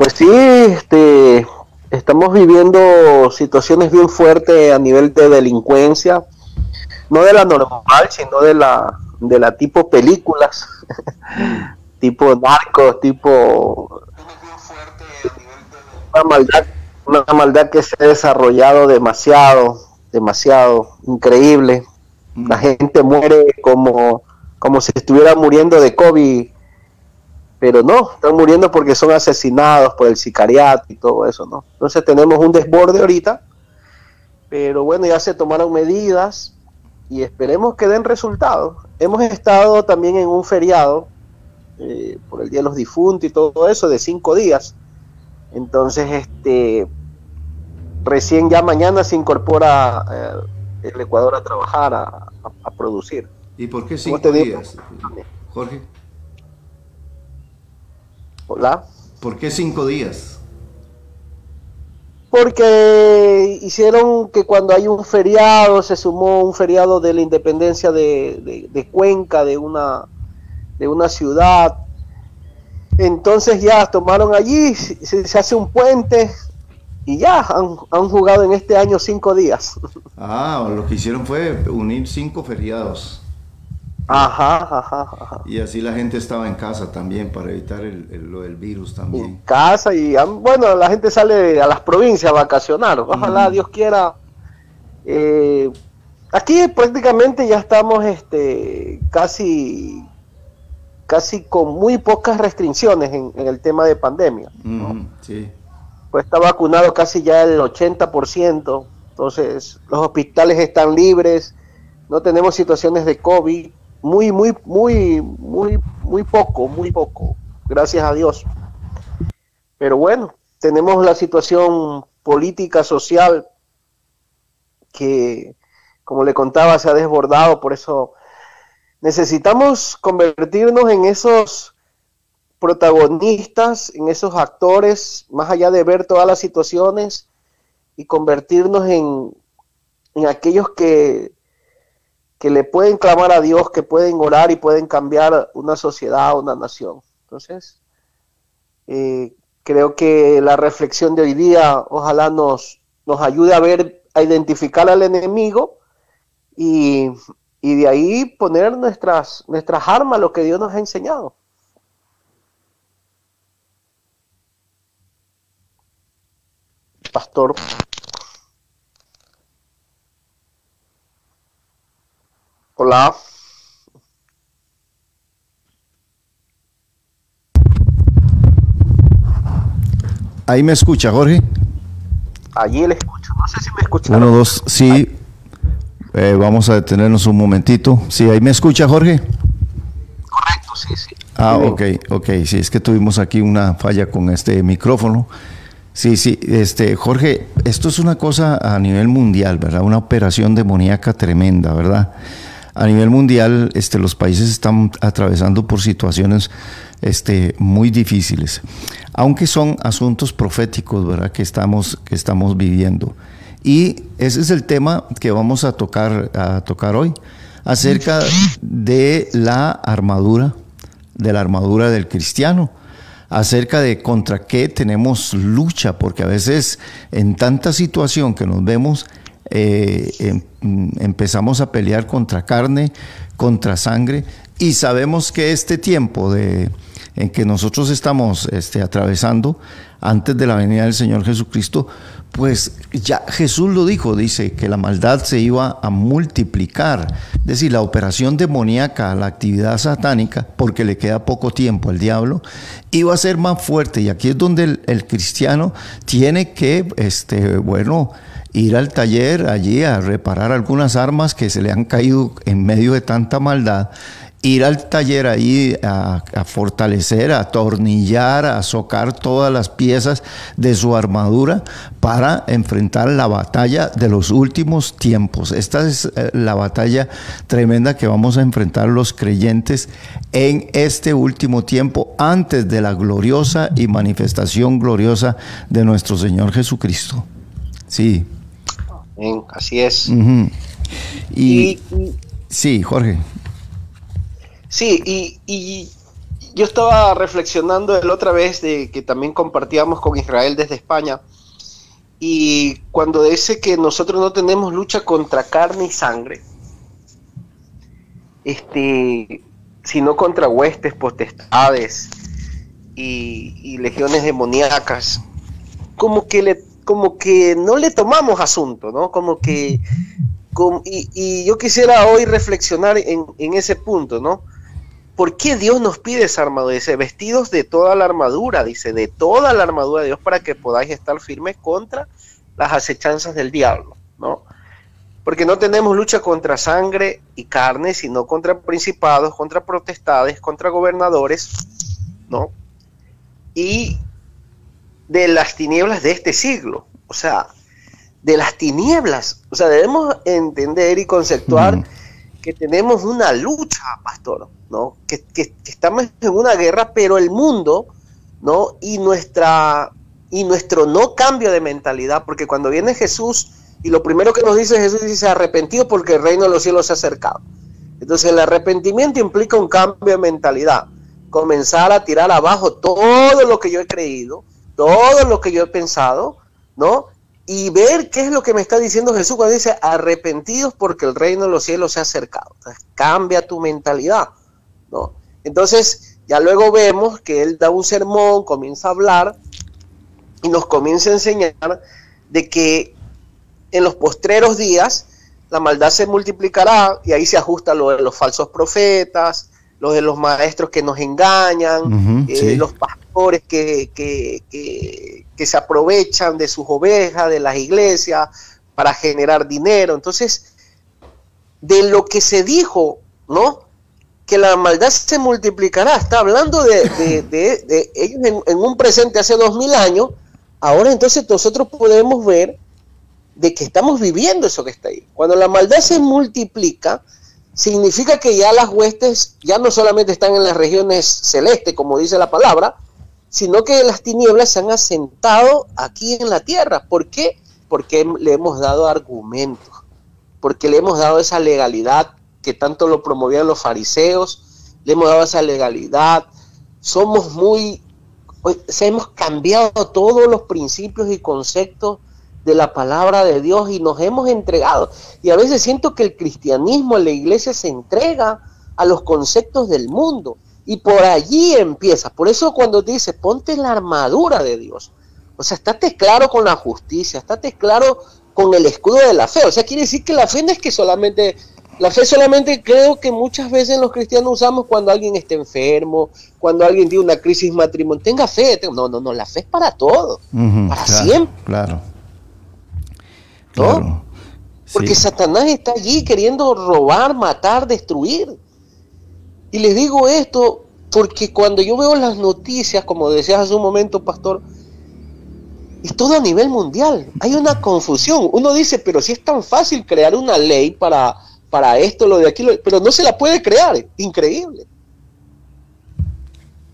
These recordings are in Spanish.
Pues sí, este, estamos viviendo situaciones bien fuertes a nivel de delincuencia, no de la normal, sino de la de la tipo películas, tipo narcos, tipo una maldad, una maldad que se ha desarrollado demasiado, demasiado increíble. La mm. gente muere como como si estuviera muriendo de COVID pero no, están muriendo porque son asesinados por el sicariato y todo eso, ¿no? Entonces tenemos un desborde ahorita, pero bueno, ya se tomaron medidas y esperemos que den resultados. Hemos estado también en un feriado eh, por el Día de los Difuntos y todo eso de cinco días. Entonces, este, recién ya mañana se incorpora eh, el Ecuador a trabajar, a, producir. ¿Y por qué cinco días, Jorge? Hola. ¿Por qué cinco días? Porque hicieron que cuando hay un feriado, se sumó un feriado de la independencia de, Cuenca, de una, de una ciudad. Entonces ya tomaron allí, se, hace un puente y ya han, han, jugado en este año cinco días. Ah, lo que hicieron fue unir cinco feriados. Ajá, ajá, ajá. Y así la gente estaba en casa también para evitar el, lo del virus también. En casa y bueno, la gente sale a las provincias a vacacionar. Ojalá Dios quiera. Eh, aquí prácticamente ya estamos este, casi, casi con muy pocas restricciones en, el tema de pandemia. sí. Pues está vacunado casi ya el 80%. Entonces los hospitales están libres. No tenemos situaciones de COVID muy, muy, muy, muy, muy poco, muy poco, gracias a Dios. Pero bueno, tenemos la situación política, social, que, como le contaba, se ha desbordado, por eso necesitamos convertirnos en esos protagonistas, en esos actores, más allá de ver todas las situaciones, y convertirnos en, en aquellos que que le pueden clamar a Dios, que pueden orar y pueden cambiar una sociedad, una nación. Entonces, eh, creo que la reflexión de hoy día ojalá nos, nos ayude a ver, a identificar al enemigo y, y de ahí poner nuestras, nuestras armas, lo que Dios nos ha enseñado. Pastor. Hola. Ahí me escucha, Jorge. Allí le escucho. No sé si me escucha. Uno, dos, sí. Eh, vamos a detenernos un momentito. Sí, ahí me escucha, Jorge. Correcto, sí, sí. Ah, ok, ok. Sí, es que tuvimos aquí una falla con este micrófono. Sí, sí, este, Jorge, esto es una cosa a nivel mundial, ¿verdad? Una operación demoníaca tremenda, ¿verdad? A nivel mundial este, los países están atravesando por situaciones este, muy difíciles, aunque son asuntos proféticos ¿verdad? Que, estamos, que estamos viviendo. Y ese es el tema que vamos a tocar, a tocar hoy, acerca de la armadura, de la armadura del cristiano acerca de contra qué tenemos lucha, porque a veces en tanta situación que nos vemos, eh, em, empezamos a pelear contra carne, contra sangre, y sabemos que este tiempo de, en que nosotros estamos este, atravesando antes de la venida del Señor Jesucristo, pues ya Jesús lo dijo, dice que la maldad se iba a multiplicar, es decir, la operación demoníaca, la actividad satánica, porque le queda poco tiempo al diablo, iba a ser más fuerte. Y aquí es donde el, el cristiano tiene que, este, bueno, ir al taller allí a reparar algunas armas que se le han caído en medio de tanta maldad, ir al taller ahí a, fortalecer, a atornillar, a socar todas las piezas de su armadura para enfrentar la batalla de los últimos tiempos. Esta es eh, la batalla tremenda que vamos a enfrentar los creyentes en este último tiempo antes de la gloriosa y manifestación gloriosa de nuestro Señor Jesucristo. Sí así es. y, sí, Jorge. Sí, y, yo estaba reflexionando la otra vez de que también compartíamos con Israel desde España y cuando dice que nosotros no tenemos lucha contra carne y sangre, este, sino contra huestes, potestades y, legiones demoníacas, como que le, como que no le tomamos asunto, ¿no? Como que, y, yo quisiera hoy reflexionar en, en ese punto, ¿no? ¿Por qué Dios nos pide esa armadura? Dice, vestidos de toda la armadura, dice, de toda la armadura de Dios para que podáis estar firmes contra las acechanzas del diablo, ¿no? Porque no tenemos lucha contra sangre y carne, sino contra principados, contra protestades, contra gobernadores, ¿no? Y de las tinieblas de este siglo, o sea, de las tinieblas, o sea, debemos entender y conceptuar que tenemos una lucha, pastor, ¿no? Que, estamos en una guerra, pero el mundo, ¿no? Y nuestra y nuestro no cambio de mentalidad, porque cuando viene Jesús y lo primero que nos dice Jesús dice arrepentido porque el reino de los cielos se ha acercado. Entonces el arrepentimiento implica un cambio de mentalidad, comenzar a tirar abajo todo lo que yo he creído, todo lo que yo he pensado, ¿no? Y ver qué es lo que me está diciendo Jesús cuando dice arrepentidos porque el reino de los cielos se ha acercado. cambia tu mentalidad, ¿no? Entonces, ya luego vemos que él da un sermón, comienza a hablar y nos comienza a enseñar de que en los postreros días la maldad se multiplicará y ahí se ajusta lo de los falsos profetas, los de los maestros que nos engañan, eh, los pastores que, que, que, se aprovechan de sus ovejas, de las iglesias, para generar dinero. Entonces, de lo que se dijo, ¿no? Que la maldad se multiplicará, está hablando de, de, ellos en, en, un presente hace dos mil años, ahora entonces nosotros podemos ver de que estamos viviendo eso que está ahí. Cuando la maldad se multiplica, significa que ya las huestes ya no solamente están en las regiones celestes, como dice la palabra, sino que las tinieblas se han asentado aquí en la tierra. ¿Por qué? Porque le hemos dado argumentos, porque le hemos dado esa legalidad que tanto lo promovían los fariseos, le hemos dado esa legalidad, somos muy, se hemos cambiado todos los principios y conceptos de la palabra de Dios y nos hemos entregado. Y a veces siento que el cristianismo la iglesia se entrega a los conceptos del mundo y por allí empieza. Por eso cuando te dice, ponte la armadura de Dios. O sea, estate claro con la justicia, estate claro con el escudo de la fe. O sea, quiere decir que la fe no es que solamente, la fe solamente creo que muchas veces los cristianos usamos cuando alguien está enfermo, cuando alguien tiene una crisis matrimonial. Tenga fe, no, no, no, la fe es para todo, para siempre. Claro. ¿no? Porque Satanás está allí queriendo robar, matar, destruir. Y les digo esto porque cuando yo veo las noticias, como decías hace un momento, pastor, es todo a nivel mundial. Hay una confusión. Uno dice, pero si es tan fácil crear una ley para, para esto, lo de aquí, pero no se la puede crear. Increíble.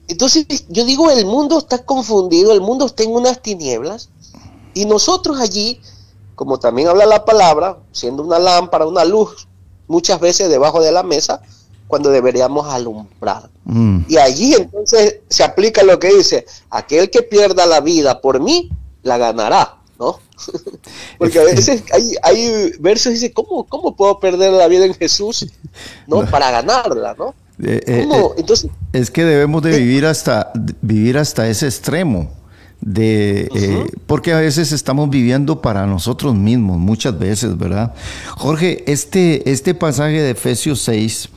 Entonces yo digo, el mundo está confundido, el mundo está en unas tinieblas y nosotros allí como también habla la palabra, siendo una lámpara, una luz, muchas veces debajo de la mesa, cuando deberíamos alumbrar. Mm. Y allí entonces se aplica lo que dice, aquel que pierda la vida por mí, la ganará, ¿no? Porque a veces hay, hay versos que dicen, ¿cómo, ¿cómo puedo perder la vida en Jesús? ¿No? Para ganarla, ¿no? Eh, eh, eh, entonces, es que debemos de vivir hasta, vivir hasta ese extremo de eh, porque a veces estamos viviendo para nosotros mismos, muchas veces, ¿verdad? Jorge, este, este pasaje de Efesios 6,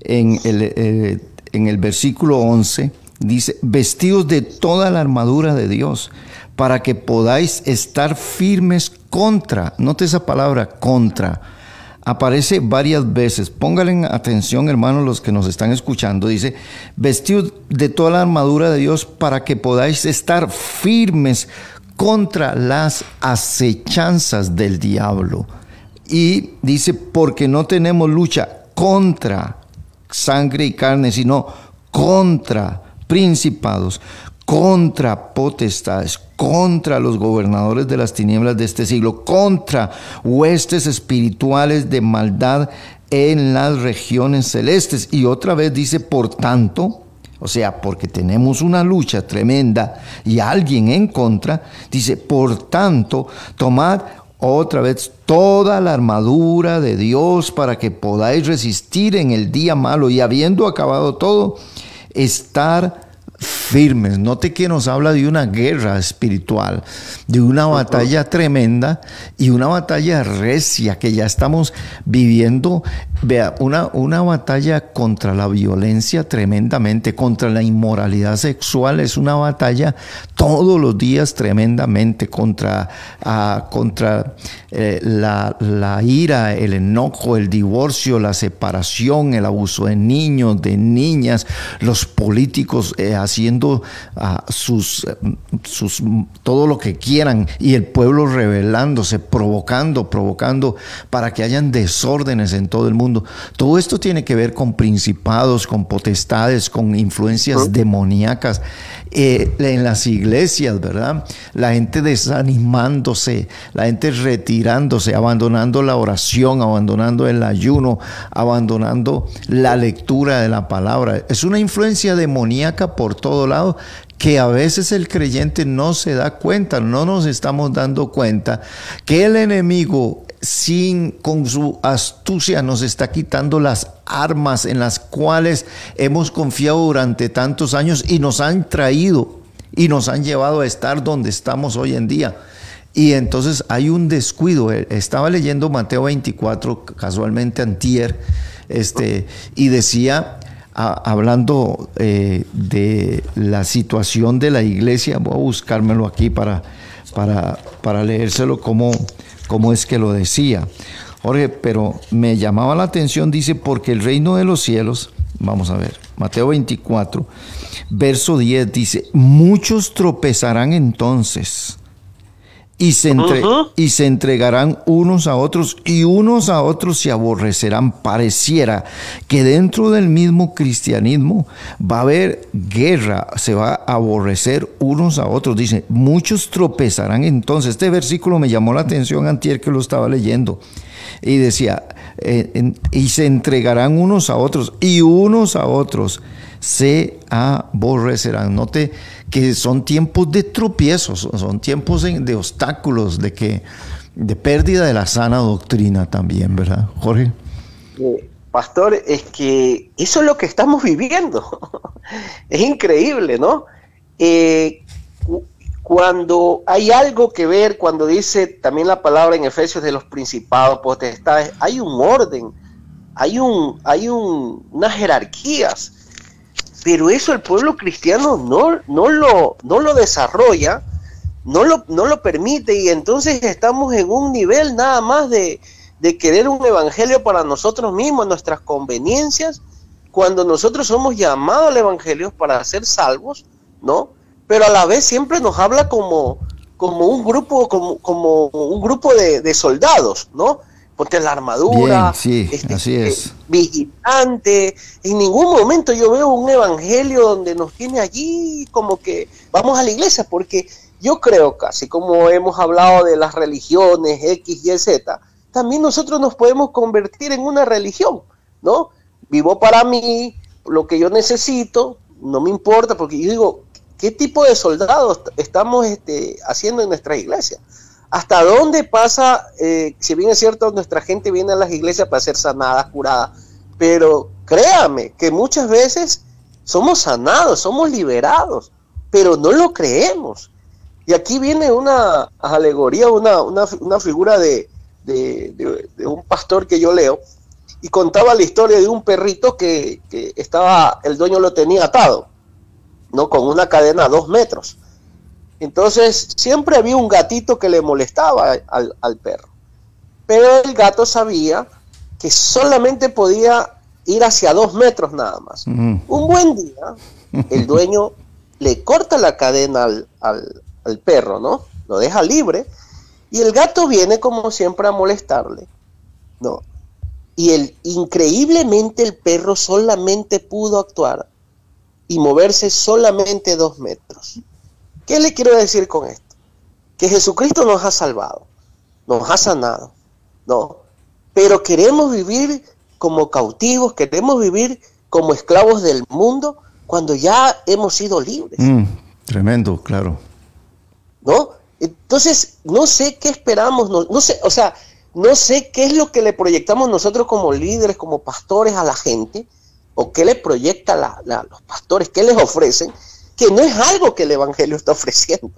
en el, eh, en el versículo 11, dice, vestidos de toda la armadura de Dios, para que podáis estar firmes contra, note esa palabra, contra aparece varias veces. Pónganle atención, hermanos, los que nos están escuchando. Dice, vestido de toda la armadura de Dios para que podáis estar firmes contra las acechanzas del diablo. Y dice, porque no tenemos lucha contra sangre y carne, sino contra principados, contra potestades, contra los gobernadores de las tinieblas de este siglo, contra huestes espirituales de maldad en las regiones celestes. Y otra vez dice, por tanto, o sea, porque tenemos una lucha tremenda y alguien en contra, dice, por tanto, tomad otra vez toda la armadura de Dios para que podáis resistir en el día malo y habiendo acabado todo, estar firmes. Note que nos habla de una guerra espiritual, de una batalla tremenda y una batalla recia que ya estamos viviendo. Vea, una, una batalla contra la violencia tremendamente, contra la inmoralidad sexual, es una batalla todos los días tremendamente contra, ah, contra eh, la, la ira, el enojo, el divorcio, la separación, el abuso de niños, de niñas, los políticos eh, haciendo ah, sus, sus, todo lo que quieran y el pueblo rebelándose, provocando, provocando para que hayan desórdenes en todo el mundo. Todo esto tiene que ver con principados, con potestades, con influencias demoníacas eh, en las iglesias, ¿verdad? La gente desanimándose, la gente retirándose, abandonando la oración, abandonando el ayuno, abandonando la lectura de la palabra. Es una influencia demoníaca por todo lado que a veces el creyente no se da cuenta, no nos estamos dando cuenta que el enemigo sin con su astucia nos está quitando las armas en las cuales hemos confiado durante tantos años y nos han traído y nos han llevado a estar donde estamos hoy en día. Y entonces hay un descuido. Estaba leyendo Mateo 24, casualmente antier, este, y decía, hablando eh, de la situación de la iglesia, voy a buscármelo aquí para, para, para leérselo como cómo es que lo decía. Jorge, pero me llamaba la atención, dice, porque el reino de los cielos, vamos a ver, Mateo 24, verso 10 dice, muchos tropezarán entonces y se, y se entregarán unos a otros y unos a otros se aborrecerán. Pareciera que dentro del mismo cristianismo va a haber guerra, se va a aborrecer unos a otros. Dice, muchos tropezarán entonces. Este versículo me llamó la atención antier que lo estaba leyendo. Y decía, eh, y se entregarán unos a otros y unos a otros se aborrecerán. Note que son tiempos de tropiezos, son tiempos de obstáculos, de que de pérdida de la sana doctrina también, ¿verdad, Jorge? Eh, pastor, es que eso es lo que estamos viviendo. es increíble, ¿no? Eh, cuando hay algo que ver, cuando dice también la palabra en Efesios de los principados, potestades, hay un orden, hay un, hay un, unas jerarquías pero eso el pueblo cristiano no, no, lo, no lo desarrolla, no lo, no lo permite y entonces estamos en un nivel nada más de, de querer un evangelio para nosotros mismos, nuestras conveniencias, cuando nosotros somos llamados al evangelio para ser salvos, ¿no? Pero a la vez siempre nos habla como, como un grupo, como, como un grupo de, de soldados, ¿no? Ponte la armadura, sí, este, así es. vigilante. En ningún momento yo veo un evangelio donde nos tiene allí como que vamos a la iglesia, porque yo creo casi como hemos hablado de las religiones X, Y, Z, también nosotros nos podemos convertir en una religión, ¿no? Vivo para mí, lo que yo necesito, no me importa, porque yo digo, ¿qué tipo de soldados estamos este, haciendo en nuestra iglesia? ¿Hasta dónde pasa, eh, si bien es cierto, nuestra gente viene a las iglesias para ser sanada, curada, pero créame que muchas veces somos sanados, somos liberados, pero no lo creemos. Y aquí viene una alegoría, una, una, figura de, de, un pastor que yo leo, y contaba la historia de un perrito que, que estaba, el dueño lo tenía atado, ¿no? Con una cadena a dos metros. Entonces siempre había un gatito que le molestaba al, perro. Pero el gato sabía que solamente podía ir hacia dos metros nada más. Un buen día, el dueño le corta la cadena al, al, perro, ¿no? Lo deja libre y el gato viene como siempre a molestarle, ¿no? Y el, increíblemente el perro solamente pudo actuar y moverse solamente dos metros. ¿Qué le quiero decir con esto? Que Jesucristo nos ha salvado, nos ha sanado, ¿no? Pero queremos vivir como cautivos, queremos vivir como esclavos del mundo, cuando ya hemos sido libres. Mm, tremendo, claro. ¿No? Entonces, no sé qué esperamos, no, sé, o sea, no sé qué es lo que le proyectamos nosotros como líderes, como pastores a la gente, o qué le proyecta los pastores, qué les ofrecen, que no es algo que el Evangelio está ofreciendo.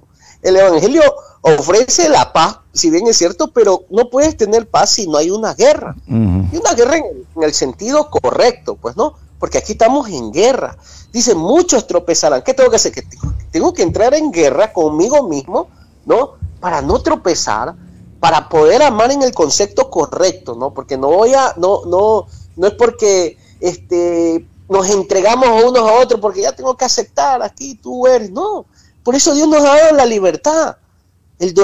El Evangelio ofrece la paz, si bien es cierto, pero no puedes tener paz si no hay una guerra. Y una guerra en, el sentido correcto, pues no, porque aquí estamos en guerra. Dice, muchos tropezarán. ¿Qué tengo que hacer? Que tengo que entrar en guerra conmigo mismo, ¿no? Para no tropezar, para poder amar en el concepto correcto, ¿no? Porque no voy a, no, no, no es porque este, nos entregamos unos a otros porque ya tengo que aceptar aquí tú eres, no. Por eso Dios nos ha dado la libertad, el,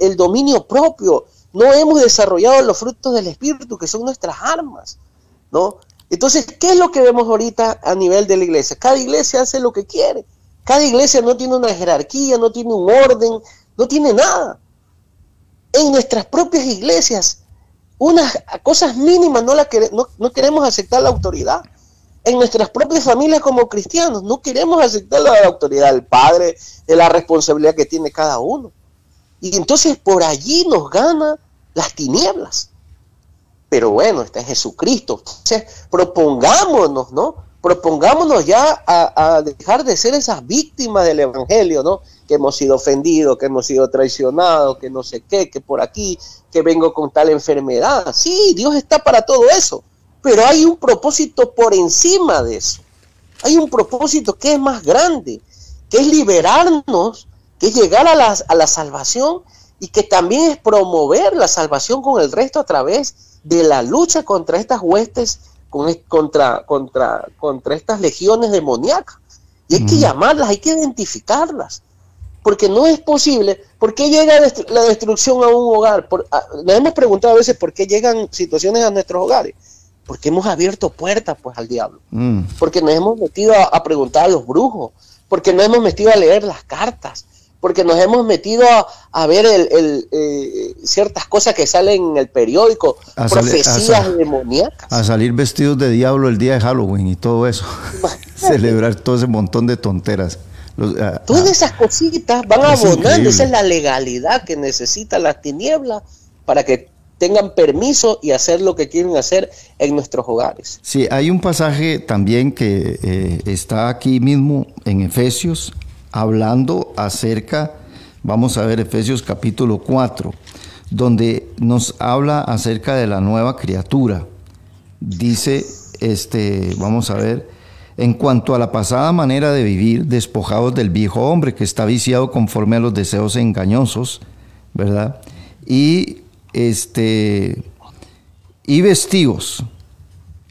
el dominio propio. No hemos desarrollado los frutos del Espíritu, que son nuestras armas, ¿no? Entonces, ¿qué es lo que vemos ahorita a nivel de la iglesia? Cada iglesia hace lo que quiere. Cada iglesia no tiene una jerarquía, no tiene un orden, no tiene nada. En nuestras propias iglesias, unas cosas mínimas no, la no queremos aceptar la autoridad. En nuestras propias familias como cristianos no queremos aceptar la autoridad del Padre, de la responsabilidad que tiene cada uno. Y entonces por allí nos gana las tinieblas pero bueno, está Jesucristo. Entonces, propongámonos, ¿no? Propongámonos ya a, dejar de ser esas víctimas del Evangelio, ¿no? Que hemos sido ofendidos, que hemos sido traicionados, que no sé qué, que por aquí, que vengo con tal enfermedad. Sí, Dios está para todo eso, pero hay un propósito por encima de eso. Hay un propósito que es más grande, que es liberarnos, que es llegar a la, a la salvación y que también es promover la salvación con el resto a través de la lucha contra estas huestes, contra, contra, contra estas legiones demoníacas. Y hay que llamarlas, hay que identificarlas. Porque no es posible. ¿Por qué llega la destrucción a un hogar? Por, nos hemos preguntado a veces por qué llegan situaciones a nuestros hogares. Porque hemos abierto puertas pues al diablo. Mm. Porque nos hemos metido a, a preguntar a los brujos. Porque nos hemos metido a leer las cartas porque nos hemos metido a, ver el, eh, ciertas cosas que salen en el periódico, profecías demoníacas. A salir vestidos de diablo el día de Halloween y todo eso. Celebrar todo ese montón de tonteras. Todas esas cositas van abonando, esa es la legalidad que necesita las tinieblas para que tengan permiso y hacer lo que quieren hacer en nuestros hogares. Sí, hay un pasaje también que eh, está aquí mismo en Efesios, hablando acerca, vamos a ver Efesios capítulo 4, donde nos habla acerca de la nueva criatura. Dice, este, vamos a ver, en cuanto a la pasada manera de vivir, despojados del viejo hombre que está viciado conforme a los deseos engañosos, ¿verdad? Y este y vestidos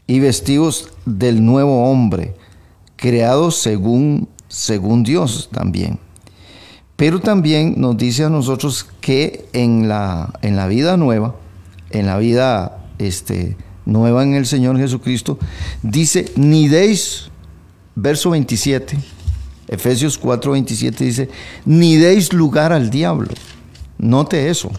y vestidos del nuevo hombre, creados según según Dios también. Pero también nos dice a nosotros que en la, en la vida nueva, en la vida este, nueva en el Señor Jesucristo, dice, ni deis, verso 27, Efesios 4, 27 dice, ni deis lugar al diablo. Note eso.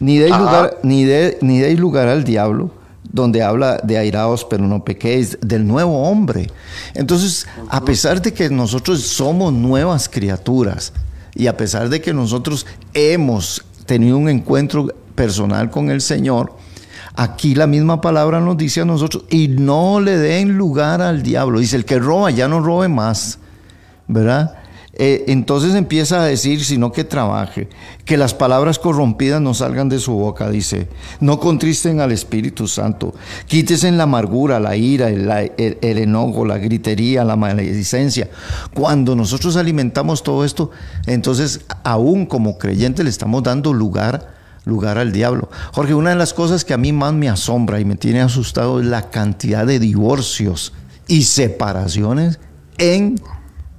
Ni deis, lugar, ni, ni deis lugar al diablo donde habla de airaos pero no pequéis, del nuevo hombre. Entonces, a pesar de que nosotros somos nuevas criaturas y a pesar de que nosotros hemos tenido un encuentro personal con el Señor, aquí la misma palabra nos dice a nosotros, y no le den lugar al diablo. Dice, el que roba ya no robe más, ¿verdad? Eh, entonces empieza a decir, sino que trabaje, que las palabras corrompidas no salgan de su boca, dice, no contristen al Espíritu Santo, quítese la amargura, la ira, el, enojo, la gritería, la maledicencia. Cuando nosotros alimentamos todo esto, entonces aún como creyente le estamos dando lugar lugar al diablo. Jorge, una de las cosas que a mí más me asombra y me tiene asustado es la cantidad de divorcios y separaciones en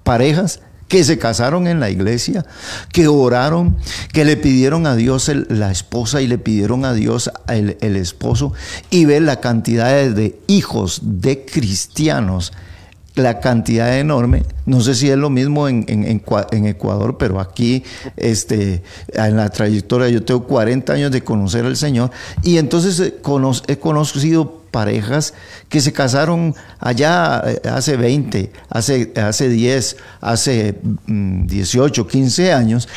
parejas que se casaron en la iglesia, que oraron, que le pidieron a Dios la esposa y le pidieron a Dios el, esposo, y ver la cantidad de, hijos de cristianos, la cantidad enorme. No sé si es lo mismo en, en, Ecuador, pero aquí este, en la trayectoria yo tengo 40 años de conocer al Señor y entonces he conocido parejas que se casaron allá eh, hace 20, hace, hace 10, hace 18, mm, 15 años.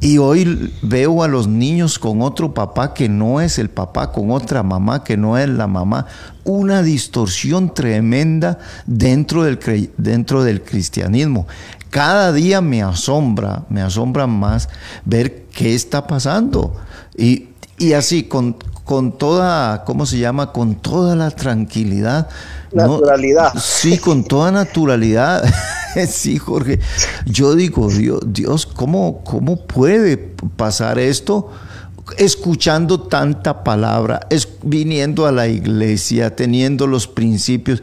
Y hoy veo a los niños con otro papá que no es el papá, con otra mamá que no es la mamá. Una distorsión tremenda dentro del, dentro del cristianismo. Cada día me asombra, me asombra más ver qué está pasando. Y, y así, con, con toda, ¿cómo se llama? Con toda la tranquilidad. Naturalidad. sí, con toda naturalidad. sí, Jorge. Yo digo, Dios, Dios ¿cómo, ¿cómo puede pasar esto? escuchando tanta palabra, es, viniendo a la iglesia, teniendo los principios,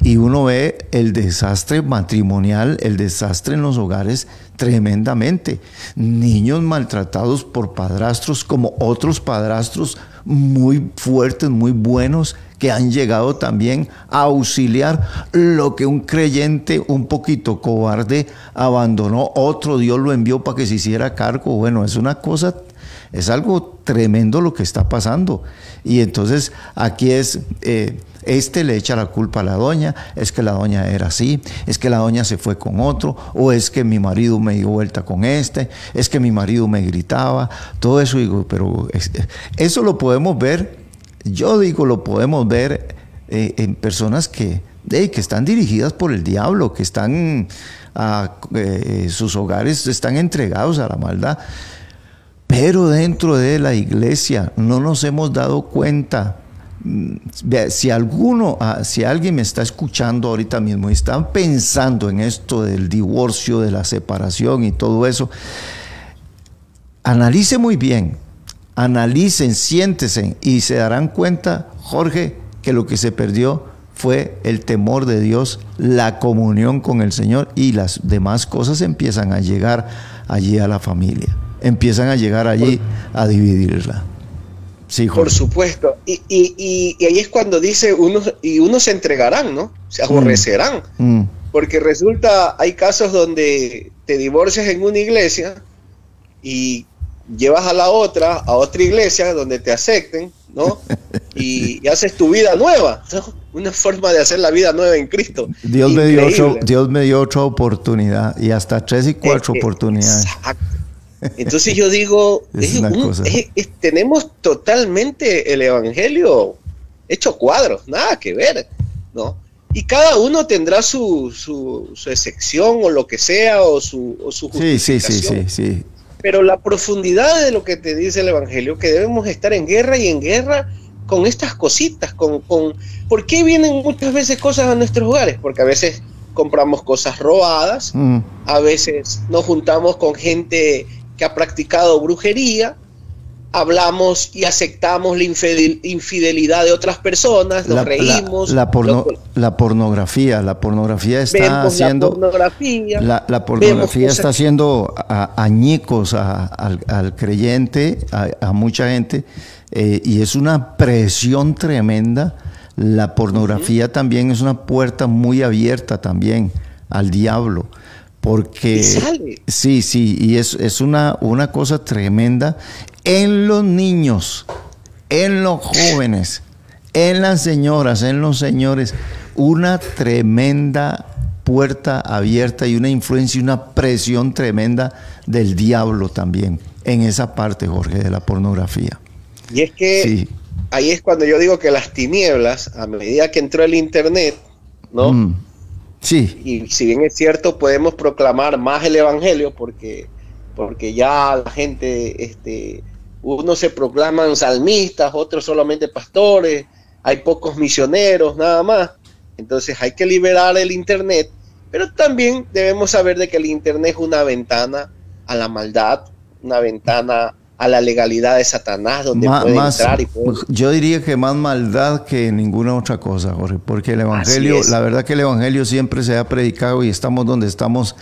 y uno ve el desastre matrimonial, el desastre en los hogares tremendamente. Niños maltratados por padrastros como otros padrastros muy fuertes, muy buenos, que han llegado también a auxiliar lo que un creyente un poquito cobarde abandonó, otro Dios lo envió para que se hiciera cargo. Bueno, es una cosa, es algo tremendo lo que está pasando. Y entonces aquí es... Eh, este le echa la culpa a la doña, es que la doña era así, es que la doña se fue con otro, o es que mi marido me dio vuelta con este, es que mi marido me gritaba, todo eso digo, pero eso lo podemos ver, yo digo, lo podemos ver eh, en personas que, que están dirigidas por el diablo, que están, a, eh, sus hogares están entregados a la maldad. Pero dentro de la iglesia no nos hemos dado cuenta. Mm, si alguno, ah, si alguien me está escuchando ahorita mismo y están pensando en esto del divorcio, de la separación y todo eso, analice muy bien, analicen, siéntese y se darán cuenta, Jorge, que lo que se perdió fue el temor de Dios, la comunión con el Señor y las demás cosas empiezan a llegar allí a la familia, empiezan a llegar allí a dividirla. Por supuesto. Y, y, y, ahí es cuando dice, unos, y unos se entregarán, ¿no? Se aborrecerán. Mm. Mm. Porque resulta, hay casos donde te divorcias en una iglesia y llevas a la otra, a otra iglesia donde te acepten, ¿no? Y, haces tu vida nueva, Una forma de hacer la vida nueva en Cristo. Dios me, dio Dios me dio otra oportunidad y hasta tres y cuatro eh, eh, oportunidades. Exacto. Entonces yo digo, tenemos totalmente el Evangelio hecho cuadros, nada que ver, ¿no? Y cada uno tendrá su, su, excepción o lo que sea, o su, o su justificación. Sí, sí, sí, sí, Pero la profundidad de lo que te dice el Evangelio, que debemos estar en guerra y en guerra con estas cositas, con, con... ¿Por qué vienen muchas veces cosas a nuestros hogares? Porque a veces compramos cosas robadas, mm. a veces nos juntamos con gente que ha practicado brujería, hablamos y aceptamos la infidelidad de otras personas, nos reímos. La, pornografía, la pornografía está haciendo. La pornografía, la, pornografía está haciendo añicos al, creyente, a, mucha gente, eh, y es una presión tremenda. La pornografía también es una puerta muy abierta también al diablo. Porque sí, sí, y es, es una, una cosa tremenda en los niños, en los jóvenes, en las señoras, en los señores, una tremenda puerta abierta y una influencia y una presión tremenda del diablo también en esa parte, Jorge, de la pornografía. Y es que ahí es cuando yo digo que las tinieblas, a medida que entró el Internet, ¿no? Mm. Sí. Y si bien es cierto, podemos proclamar más el Evangelio porque, porque ya la gente, este, unos se proclaman salmistas, otros solamente pastores, hay pocos misioneros, nada más. Entonces hay que liberar el Internet, pero también debemos saber de que el Internet es una ventana a la maldad, una ventana a la legalidad de Satanás, donde puede entrar y puede... Yo diría que más maldad que ninguna otra cosa, Jorge, porque el Evangelio, la verdad que el Evangelio siempre se ha predicado y estamos donde estamos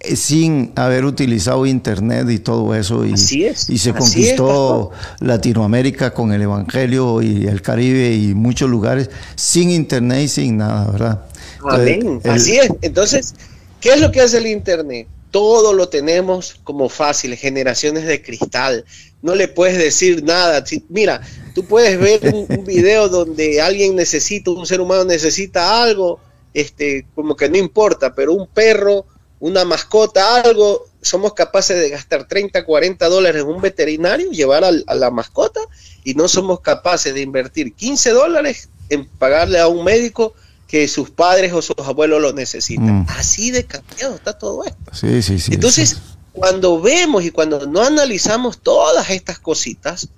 eh, sin haber utilizado internet y todo eso y, y se conquistó Latinoamérica con el Evangelio y el Caribe y muchos lugares sin internet y sin nada, ¿verdad? Amén. Así es. Entonces, ¿qué es lo que hace el internet? Todo lo tenemos como fácil, generaciones de cristal, no le puedes decir nada. Mira, tú puedes ver un, video donde alguien necesita, un ser humano necesita algo, este, como que no importa, pero un perro, una mascota, algo, somos capaces de gastar 30, 40 dólares en un veterinario, llevar a la mascota, y no somos capaces de invertir 15 dólares en pagarle a un médico que sus padres o sus abuelos lo necesitan. Mm. Así de cambiado está todo esto. Sí, sí, sí. Entonces, cuando vemos y cuando no analizamos todas estas cositas,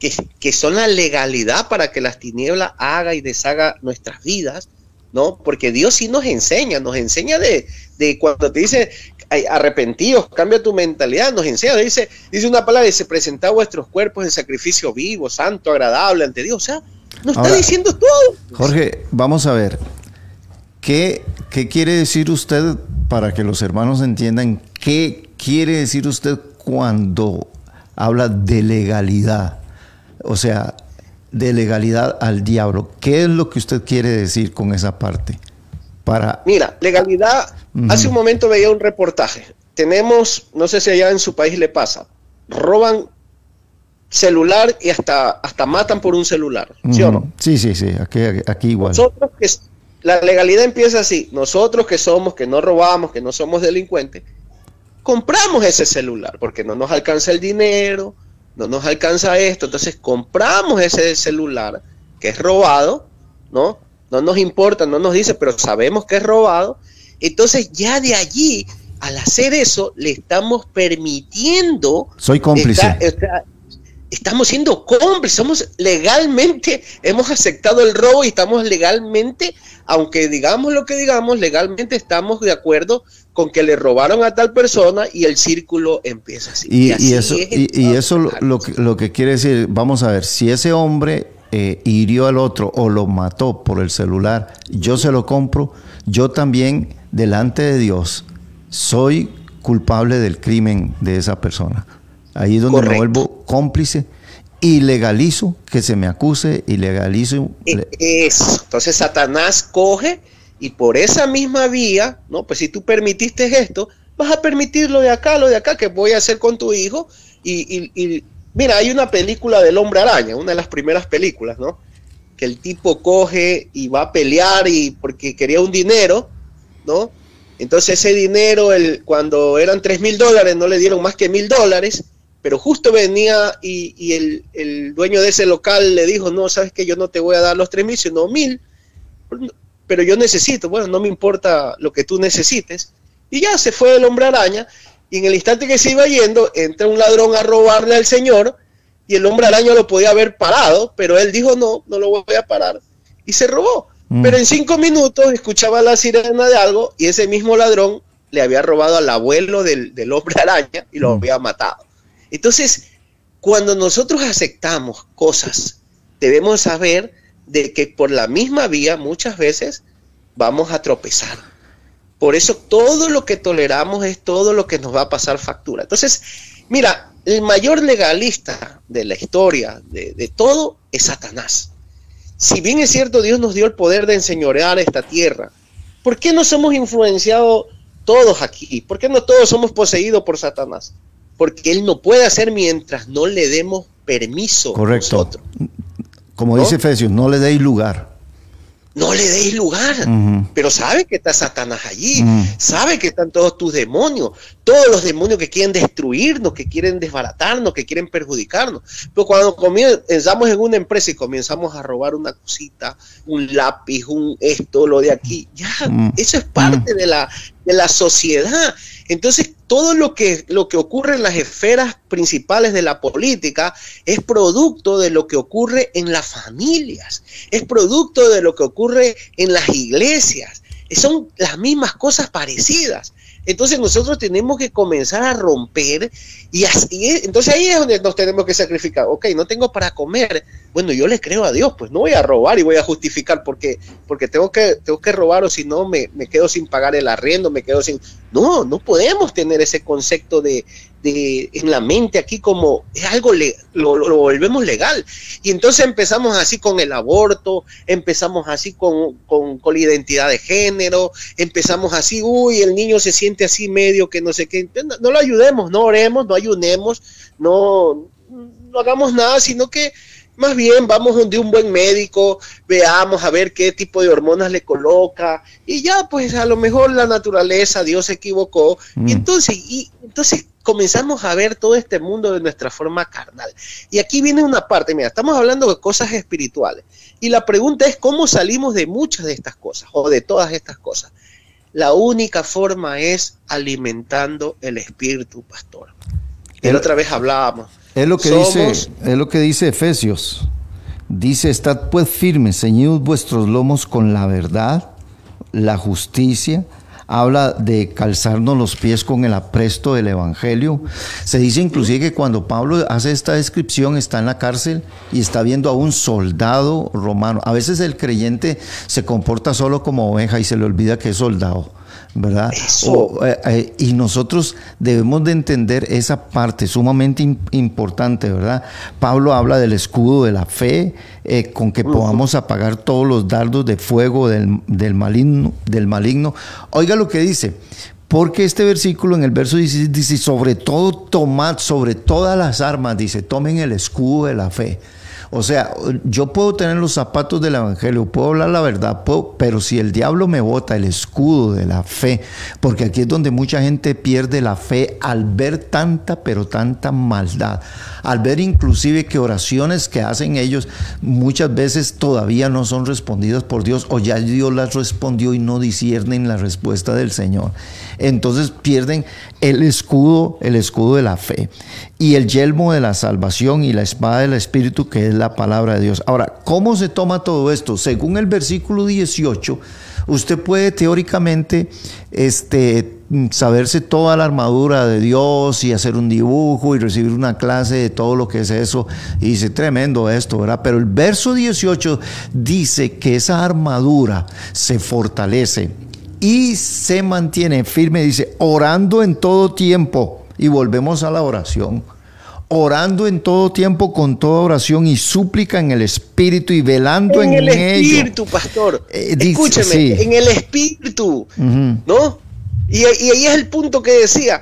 que, que, son la legalidad para que las tinieblas haga y deshaga nuestras vidas, ¿no? Porque Dios sí nos enseña, nos enseña de, de cuando te dice arrepentidos, cambia tu mentalidad, nos enseña, dice, dice una palabra, dice, presentad vuestros cuerpos en sacrificio vivo, santo, agradable ante Dios, o sea, nos está diciendo todo. Jorge, vamos a ver, ¿qué, ¿qué quiere decir usted para que los hermanos entiendan qué quiere decir usted cuando habla de legalidad? O sea, de legalidad al diablo. ¿Qué es lo que usted quiere decir con esa parte? Para... Mira, legalidad, hace un momento veía un reportaje. Tenemos, no sé si allá en su país le pasa, roban celular y hasta, hasta matan por un celular, ¿sí o no? Sí, sí, sí, aquí, aquí igual. Nosotros que, la legalidad empieza así, nosotros que somos, que no robamos, que no somos delincuentes, compramos ese celular porque no nos alcanza el dinero, no nos alcanza esto, entonces compramos ese celular que es robado, ¿no? No nos importa, no nos dice, pero sabemos que es robado. Entonces ya de allí, al hacer eso, le estamos permitiendo... Soy cómplice. Estamos siendo cómplices, somos legalmente, hemos aceptado el robo y estamos legalmente, aunque digamos lo que digamos, legalmente estamos de acuerdo con que le robaron a tal persona y el círculo empieza así. Y, eso, y, eso lo, lo, que, quiere decir, vamos a ver, si ese hombre eh, hirió al otro o lo mató por el celular, yo se lo compro, yo también delante de Dios soy culpable del crimen de esa persona. Ahí es donde me vuelvo cómplice y legalizo que se me acuse y legalizo. E, eso. Entonces Satanás coge y por esa misma vía, ¿no? Pues si tú permitiste esto, vas a permitir lo de acá, lo de acá, que voy a hacer con tu hijo. Y, mira, hay una película del hombre araña, una de las primeras películas, ¿no? Que el tipo coge y va a pelear y porque quería un dinero, ¿no? Entonces ese dinero, el, cuando eran tres mil dólares, no le dieron más que mil dólares, pero justo venía y, el, el, dueño de ese local le dijo, no, sabes que yo no te voy a dar los tres mil, sino mil pero yo necesito, bueno, no me importa lo que tú necesites. Y ya se fue el hombre araña, y en el instante que se iba yendo, entra un ladrón a robarle al señor, y el hombre araña lo podía haber parado, pero él dijo, no, no lo voy a parar, y se robó. Mm. Pero en cinco minutos escuchaba la sirena de algo, y ese mismo ladrón le había robado al abuelo del, hombre araña y lo mm. había matado. Entonces, cuando nosotros aceptamos cosas, debemos saber de que por la misma vía muchas veces vamos a tropezar. Por eso todo lo que toleramos es todo lo que nos va a pasar factura. Entonces, mira, el mayor legalista de la historia, de, todo, es Satanás. Si bien es cierto, Dios nos dio el poder de enseñorear esta tierra, ¿por qué no somos influenciados todos aquí? ¿Por qué no todos somos poseídos por Satanás? Porque Él no puede hacer mientras no le demos permiso Correcto. nosotros. Como dice Efesios, no le deis lugar. No le deis lugar, pero sabe que está Satanás allí, sabe que están todos tus demonios, todos los demonios que quieren destruirnos, que quieren desbaratarnos, que quieren perjudicarnos. Pero cuando comenzamos en una empresa y comenzamos a robar una cosita, un lápiz, un esto, lo de aquí, ya, eso es parte de, la, de la sociedad. Entonces, todo lo que, lo que ocurre en las esferas principales de la política es producto de lo que ocurre en las familias, es producto de lo que ocurre en las iglesias. Son las mismas cosas parecidas. Entonces nosotros tenemos que comenzar a romper y así, entonces ahí es donde nos tenemos que sacrificar. Ok, no tengo para comer. Bueno, yo le creo a Dios, pues no voy a robar y voy a justificar porque, porque tengo, que, tengo que robar o si no me, me quedo sin pagar el arriendo, me quedo sin... No, no podemos tener ese concepto de, en la mente aquí como es algo, lo, lo, volvemos legal. Y entonces empezamos así con el aborto, empezamos así con, con, la identidad de género, empezamos así, uy, el niño se siente así medio que no sé qué. No, lo ayudemos, no oremos, no ayunemos, no, no hagamos nada, sino que más bien vamos donde un buen médico, veamos a ver qué tipo de hormonas le coloca y ya pues a lo mejor la naturaleza, Dios se equivocó y mm. entonces y entonces comenzamos a ver todo este mundo de nuestra forma carnal. Y aquí viene una parte, mira, estamos hablando de cosas espirituales y la pregunta es cómo salimos de muchas de estas cosas o de todas estas cosas. La única forma es alimentando el espíritu, pastor. Y la otra vez hablábamos es lo que dice, es lo que dice Efesios. Dice, estad pues firmes, ceñid vuestros lomos con la verdad, la justicia. Habla de calzarnos los pies con el apresto del Evangelio. Se dice inclusive que cuando Pablo hace esta descripción está en la cárcel y está viendo a un soldado romano. A veces el creyente se comporta solo como oveja y se le olvida que es soldado. ¿Verdad? Eh, eh, y nosotros debemos de entender esa parte sumamente importante, ¿verdad? Pablo habla del escudo de la fe, eh, con que podamos apagar todos los dardos de fuego del, del, maligno, del maligno. Oiga lo que dice, porque este versículo en el verso 16 dice, sobre todo tomad, sobre todas las armas, dice, tomen el escudo de la fe. O sea, yo puedo tener los zapatos del Evangelio, puedo hablar la verdad, pero si el diablo me bota el escudo de la fe, porque aquí es donde mucha gente pierde la fe al ver tanta, pero tanta maldad, al ver inclusive que oraciones que hacen ellos muchas veces todavía no son respondidas por Dios o ya Dios las respondió y no disciernen la respuesta del Señor. Entonces pierden el escudo, el escudo de la fe y el yelmo de la salvación y la espada del Espíritu que es la palabra de Dios. Ahora, ¿cómo se toma todo esto? Según el versículo 18, usted puede teóricamente este, saberse toda la armadura de Dios y hacer un dibujo y recibir una clase de todo lo que es eso. Y dice, tremendo esto, ¿verdad? Pero el verso 18 dice que esa armadura se fortalece y se mantiene firme, dice, orando en todo tiempo. Y volvemos a la oración orando en todo tiempo con toda oración y súplica en el Espíritu y velando en, en el Espíritu, pastor. Eh, Escúcheme, en el Espíritu, ¿no? Y, ahí es el punto que decía.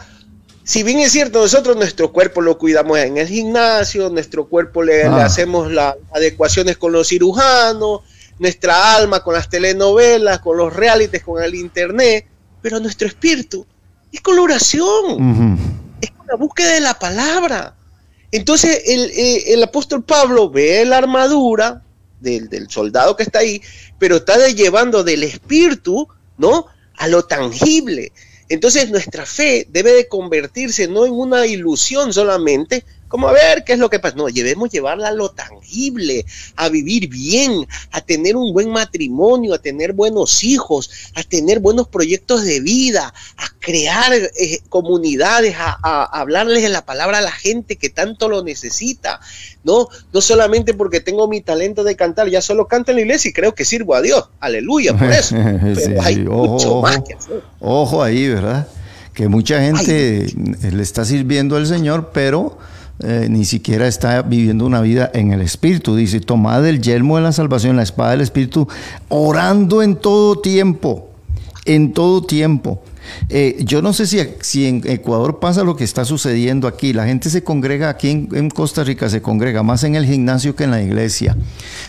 Si bien es cierto, nosotros nuestro cuerpo lo cuidamos en el gimnasio, nuestro cuerpo le, le ah. hacemos las adecuaciones con los cirujanos, nuestra alma con las telenovelas, con los realities, con el internet, pero nuestro espíritu es con la oración, es con la búsqueda de la palabra. Entonces eh, el, apóstol Pablo ve la armadura del, del, soldado que está ahí, pero está llevando del espíritu, ¿no? A lo tangible. Entonces nuestra fe debe de convertirse no en una ilusión solamente, como a ver qué es lo que pasa. No, debemos llevarla a lo tangible, a vivir bien, a tener un buen matrimonio, a tener buenos hijos, a tener buenos proyectos de vida, a crear eh, comunidades, a, hablarles de la palabra a la gente que tanto lo necesita. No, no solamente porque tengo mi talento de cantar, ya solo canto en la iglesia y creo que sirvo a Dios. Aleluya por eso. Pero hay mucho más que hacer. Ojo ahí, ¿verdad? Que mucha gente le está sirviendo al Señor, pero eh, ni siquiera está viviendo una vida en el Espíritu. Dice, tomad el yelmo de la salvación, la espada del Espíritu, orando en todo tiempo, en todo tiempo. Eh, yo no sé si, si, en Ecuador pasa lo que está sucediendo aquí. La gente se congrega aquí en, Costa Rica, se congrega más en el gimnasio que en la iglesia.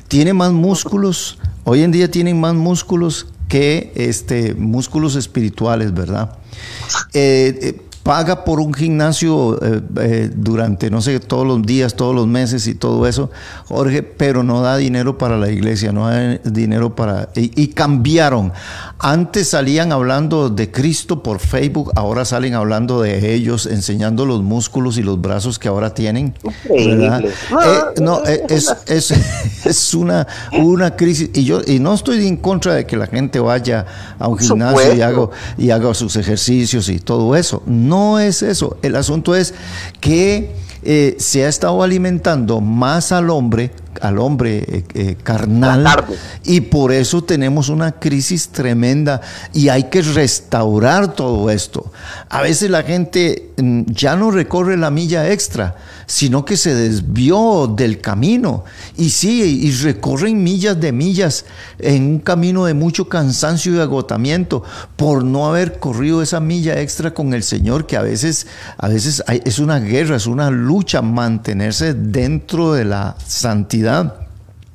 Tiene más músculos, hoy en día tienen más músculos que este, músculos espirituales, ¿verdad? Eh, paga por un gimnasio eh, eh, durante, no sé, todos los días, todos los meses y todo eso, Jorge, pero no da dinero para la iglesia, no da dinero para... Y, cambiaron. Antes salían hablando de Cristo por Facebook, ahora salen hablando de ellos, enseñando los músculos y los brazos que ahora tienen. ¿verdad? Eh, no, es, es, es, una, una crisis. Y yo y no estoy en contra de que la gente vaya a un gimnasio y haga, y haga sus ejercicios y todo eso. No es eso. El asunto es que eh, se ha estado alimentando más al hombre al hombre eh, eh, carnal y por eso tenemos una crisis tremenda y hay que restaurar todo esto. A veces la gente mm, ya no recorre la milla extra, sino que se desvió del camino y sí, y recorren millas de millas en un camino de mucho cansancio y agotamiento por no haber corrido esa milla extra con el Señor, que a veces, a veces es una guerra, es una lucha mantenerse dentro de la santidad.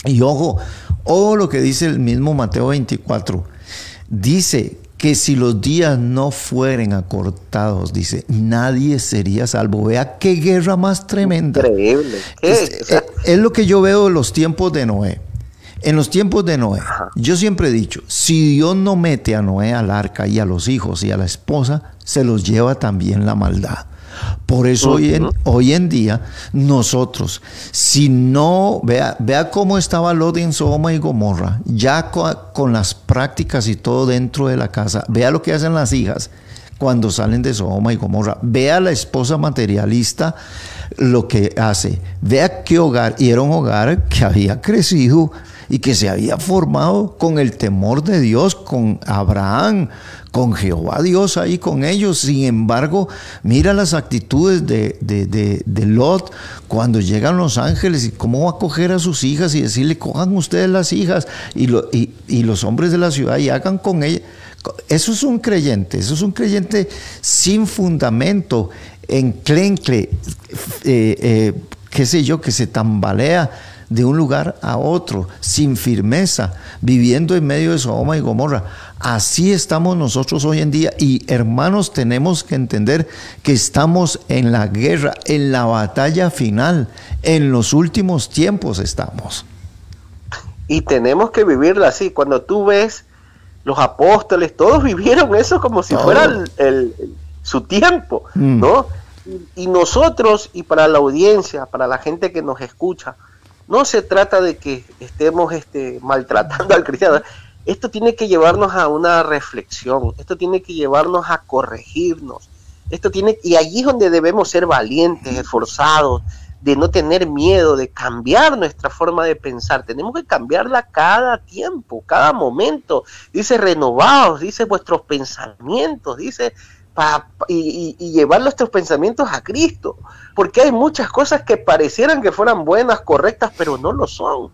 Y ojo, ojo lo que dice el mismo Mateo 24. Dice que si los días no fueren acortados, dice, nadie sería salvo. Vea qué guerra más tremenda. Increíble. Es, es, lo que yo veo de los tiempos de Noé. En los tiempos de Noé, yo siempre he dicho, si Dios no mete a Noé al arca y a los hijos y a la esposa, se los lleva también la maldad. Por eso hoy, en, hoy en día nosotros, si no, vea, vea cómo estaba Lot en Sodoma y Gomorra, ya con, las prácticas y todo dentro de la casa, vea lo que hacen las hijas cuando salen de Sodoma y Gomorra, vea la esposa materialista lo que hace, vea qué hogar, y era un hogar que había crecido y que se había formado con el temor de Dios, con Abraham, con Jehová Dios ahí con ellos. Sin embargo, mira las actitudes de, de, Lot cuando llegan los ángeles y cómo va a coger a sus hijas y decirle, cojan ustedes las hijas y, y, los hombres de la ciudad y hagan con ellas. Eso es un creyente, eso es un creyente sin fundamento, enclencle, eh, eh, qué sé yo, que se tambalea de un lugar a otro, sin firmeza, viviendo en medio de Sodoma y Gomorra. Así estamos nosotros hoy en día y hermanos tenemos que entender que estamos en la guerra, en la batalla final, en los últimos tiempos estamos. Y tenemos que vivirla así. Cuando tú ves los apóstoles, todos vivieron eso como si fuera su tiempo, mm. ¿no? y nosotros, y para la audiencia, para la gente que nos escucha, no se trata de que estemos este, maltratando al cristiano. Esto tiene que llevarnos a una reflexión, esto tiene que llevarnos a corregirnos. Esto tiene y allí es donde debemos ser valientes, esforzados, de no tener miedo, de cambiar nuestra forma de pensar. Tenemos que cambiarla cada tiempo, cada momento. Dice renovados, dice vuestros pensamientos, dice y, llevar nuestros pensamientos a Cristo, porque hay muchas cosas que parecieran que fueran buenas, correctas, pero no lo son.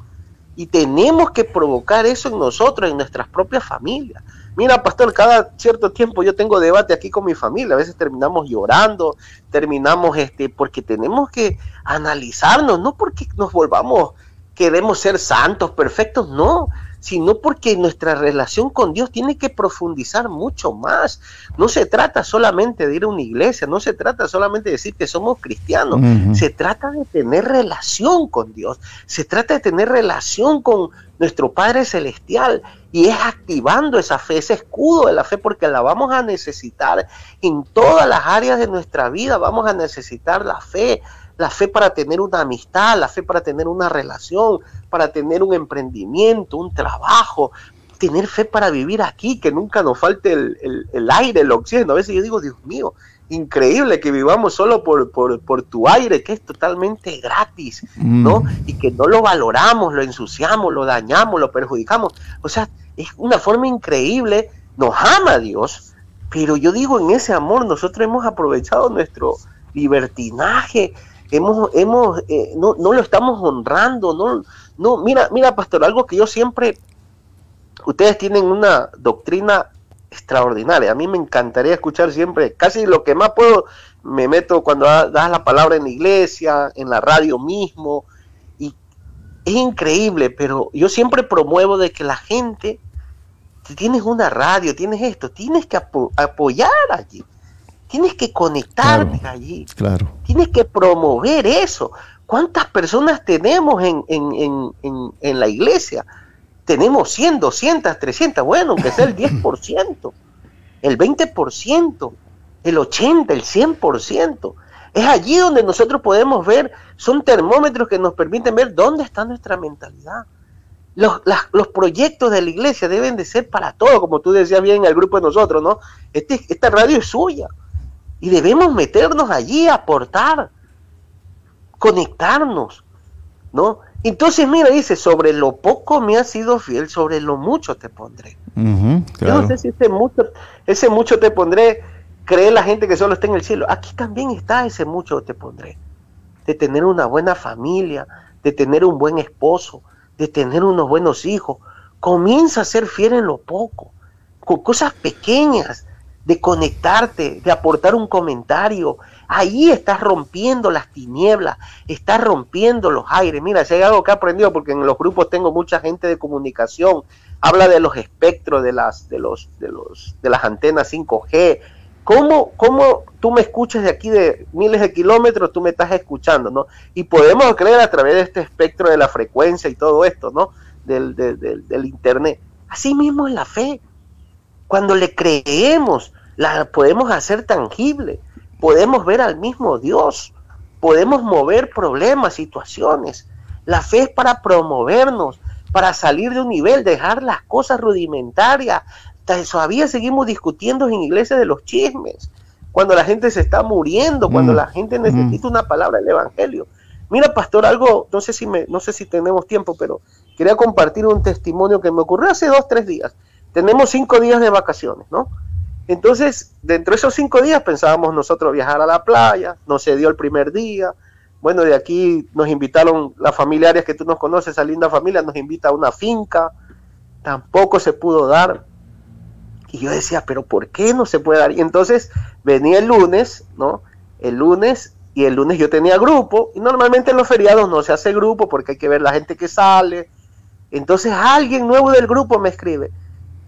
Y tenemos que provocar eso en nosotros, en nuestras propias familias. Mira, pastor, cada cierto tiempo yo tengo debate aquí con mi familia, a veces terminamos llorando, terminamos este, porque tenemos que analizarnos, no porque nos volvamos, queremos ser santos, perfectos, no, sino porque nuestra relación con Dios tiene que profundizar mucho más. No se trata solamente de ir a una iglesia, no se trata solamente de decir que somos cristianos, se trata de tener relación con Dios, se trata de tener relación con nuestro Padre Celestial. Y es activando esa fe, ese escudo de la fe, porque la vamos a necesitar en todas las áreas de nuestra vida, vamos a necesitar la fe, la fe para tener una amistad, la fe para tener una relación, para tener un emprendimiento, un trabajo, tener fe para vivir aquí, que nunca nos falte el, aire, el oxígeno. A veces yo digo, Dios mío, increíble que vivamos solo por, por, tu aire, que es totalmente gratis, ¿no? Mm. Y que no lo valoramos, lo ensuciamos, lo dañamos, lo perjudicamos. O sea, es una forma increíble, nos ama Dios, pero yo digo, en ese amor nosotros hemos aprovechado nuestro libertinaje, hemos, hemos, eh, no, no, lo estamos honrando, no, no, mira, mira, pastor, algo que yo siempre, ustedes tienen una doctrina extraordinaria, a mí me encantaría escuchar siempre, casi lo que más puedo, me meto cuando das la palabra en la iglesia, en la radio mismo, y es increíble, pero yo siempre promuevo de que la gente, si tienes una radio, tienes esto, tienes que apoyar allí. Tienes que conectarte allí. Claro. Tienes que promover eso. ¿Cuántas personas tenemos en, en, en, en la iglesia? Tenemos 100, 200, 300, bueno, aunque sea el 10%, el 20%, el 80%, el 100%. Es allí donde nosotros podemos ver, son termómetros que nos permiten ver dónde está nuestra mentalidad. Los, los, proyectos de la iglesia deben de ser para todo, como tú decías bien en el grupo de nosotros, ¿no? Este, esta radio es suya. Y debemos meternos allí, aportar, conectarnos, ¿no? Entonces, mira, dice, sobre lo poco me has sido fiel, sobre lo mucho te pondré. Yo no sé si ese mucho, ese mucho te pondré, cree la gente que solo está en el cielo. Aquí también está ese mucho te pondré. De tener una buena familia, de tener un buen esposo, de tener unos buenos hijos. Comienza a ser fiel en lo poco, con cosas pequeñas, de conectarte, de aportar un comentario. Ahí estás rompiendo las tinieblas, estás rompiendo los aires. Mira, si hay algo que he aprendido, porque en los grupos tengo mucha gente de comunicación, habla de los espectros de las, de los, de los, de las antenas 5G. ¿Cómo, ¿Cómo tú me escuchas de aquí de miles de kilómetros, tú me estás escuchando, ¿no? Y podemos creer a través de este espectro de la frecuencia y todo esto, ¿no? Del, del, del Internet. Así mismo es la fe cuando le creemos, la podemos hacer tangible, podemos ver al mismo Dios, podemos mover problemas, situaciones. La fe es para promovernos, para salir de un nivel, dejar las cosas rudimentarias. Todavía seguimos discutiendo en iglesias de los chismes, cuando la gente se está muriendo, cuando mm. la gente necesita mm. una palabra del Evangelio. Mira, pastor, algo, no sé si me, no sé si tenemos tiempo, pero quería compartir un testimonio que me ocurrió hace dos, tres días tenemos cinco días de vacaciones, ¿no? Entonces, dentro de esos cinco días pensábamos nosotros viajar a la playa, no se dio el primer día. Bueno, de aquí nos invitaron las familiares que tú nos conoces, esa linda familia, nos invita a una finca, tampoco se pudo dar. Y yo decía, pero ¿por qué no se puede dar? Y entonces venía el lunes, ¿no? El lunes, y el lunes yo tenía grupo, y normalmente en los feriados no se hace grupo porque hay que ver la gente que sale. Entonces alguien nuevo del grupo me escribe,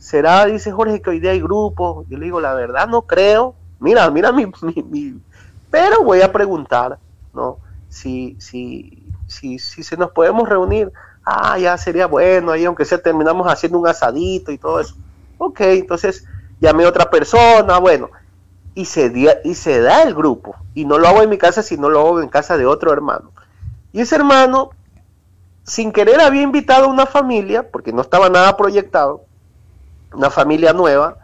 ¿Será, dice Jorge, que hoy día hay grupos? Yo le digo, la verdad no creo. Mira, mira mi, mi, pero voy a preguntar, ¿no? Si, si, si, si se nos podemos reunir, ah, ya sería bueno, ahí aunque sea terminamos haciendo un asadito y todo eso. Ok, entonces llamé a otra persona, bueno, y se, y se da el grupo. Y no lo hago en mi casa, sino lo hago en casa de otro hermano. Y ese hermano, sin querer, había invitado a una familia, porque no estaba nada proyectado, una familia nueva.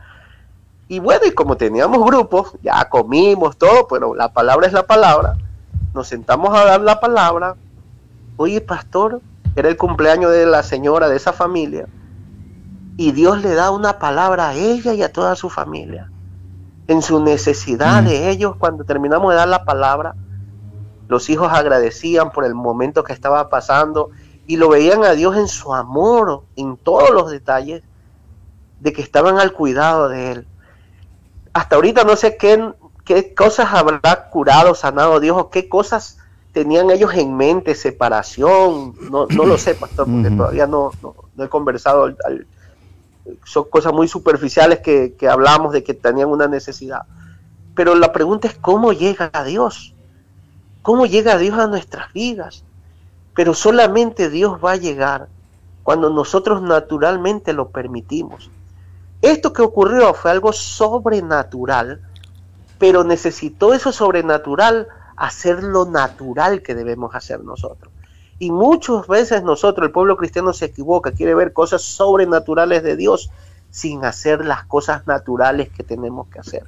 Y bueno, y como teníamos grupos, ya comimos todo, pero la palabra es la palabra. Nos sentamos a dar la palabra. Oye, pastor, era el cumpleaños de la señora de esa familia. Y Dios le da una palabra a ella y a toda su familia. En su necesidad de mm. ellos, cuando terminamos de dar la palabra, los hijos agradecían por el momento que estaba pasando y lo veían a Dios en su amor, en todos los detalles de que estaban al cuidado de él. Hasta ahorita no sé qué, qué cosas habrá curado, sanado Dios o qué cosas tenían ellos en mente, separación, no, no lo sé, pastor, porque todavía no, no, he conversado, son cosas muy superficiales que, que hablamos de que tenían una necesidad. Pero la pregunta es cómo llega a Dios, cómo llega a Dios a nuestras vidas. Pero solamente Dios va a llegar cuando nosotros naturalmente lo permitimos. Esto que ocurrió fue algo sobrenatural, pero necesitó eso sobrenatural hacer lo natural que debemos hacer nosotros. Y muchas veces nosotros, el pueblo cristiano, se equivoca, quiere ver cosas sobrenaturales de Dios sin hacer las cosas naturales que tenemos que hacer.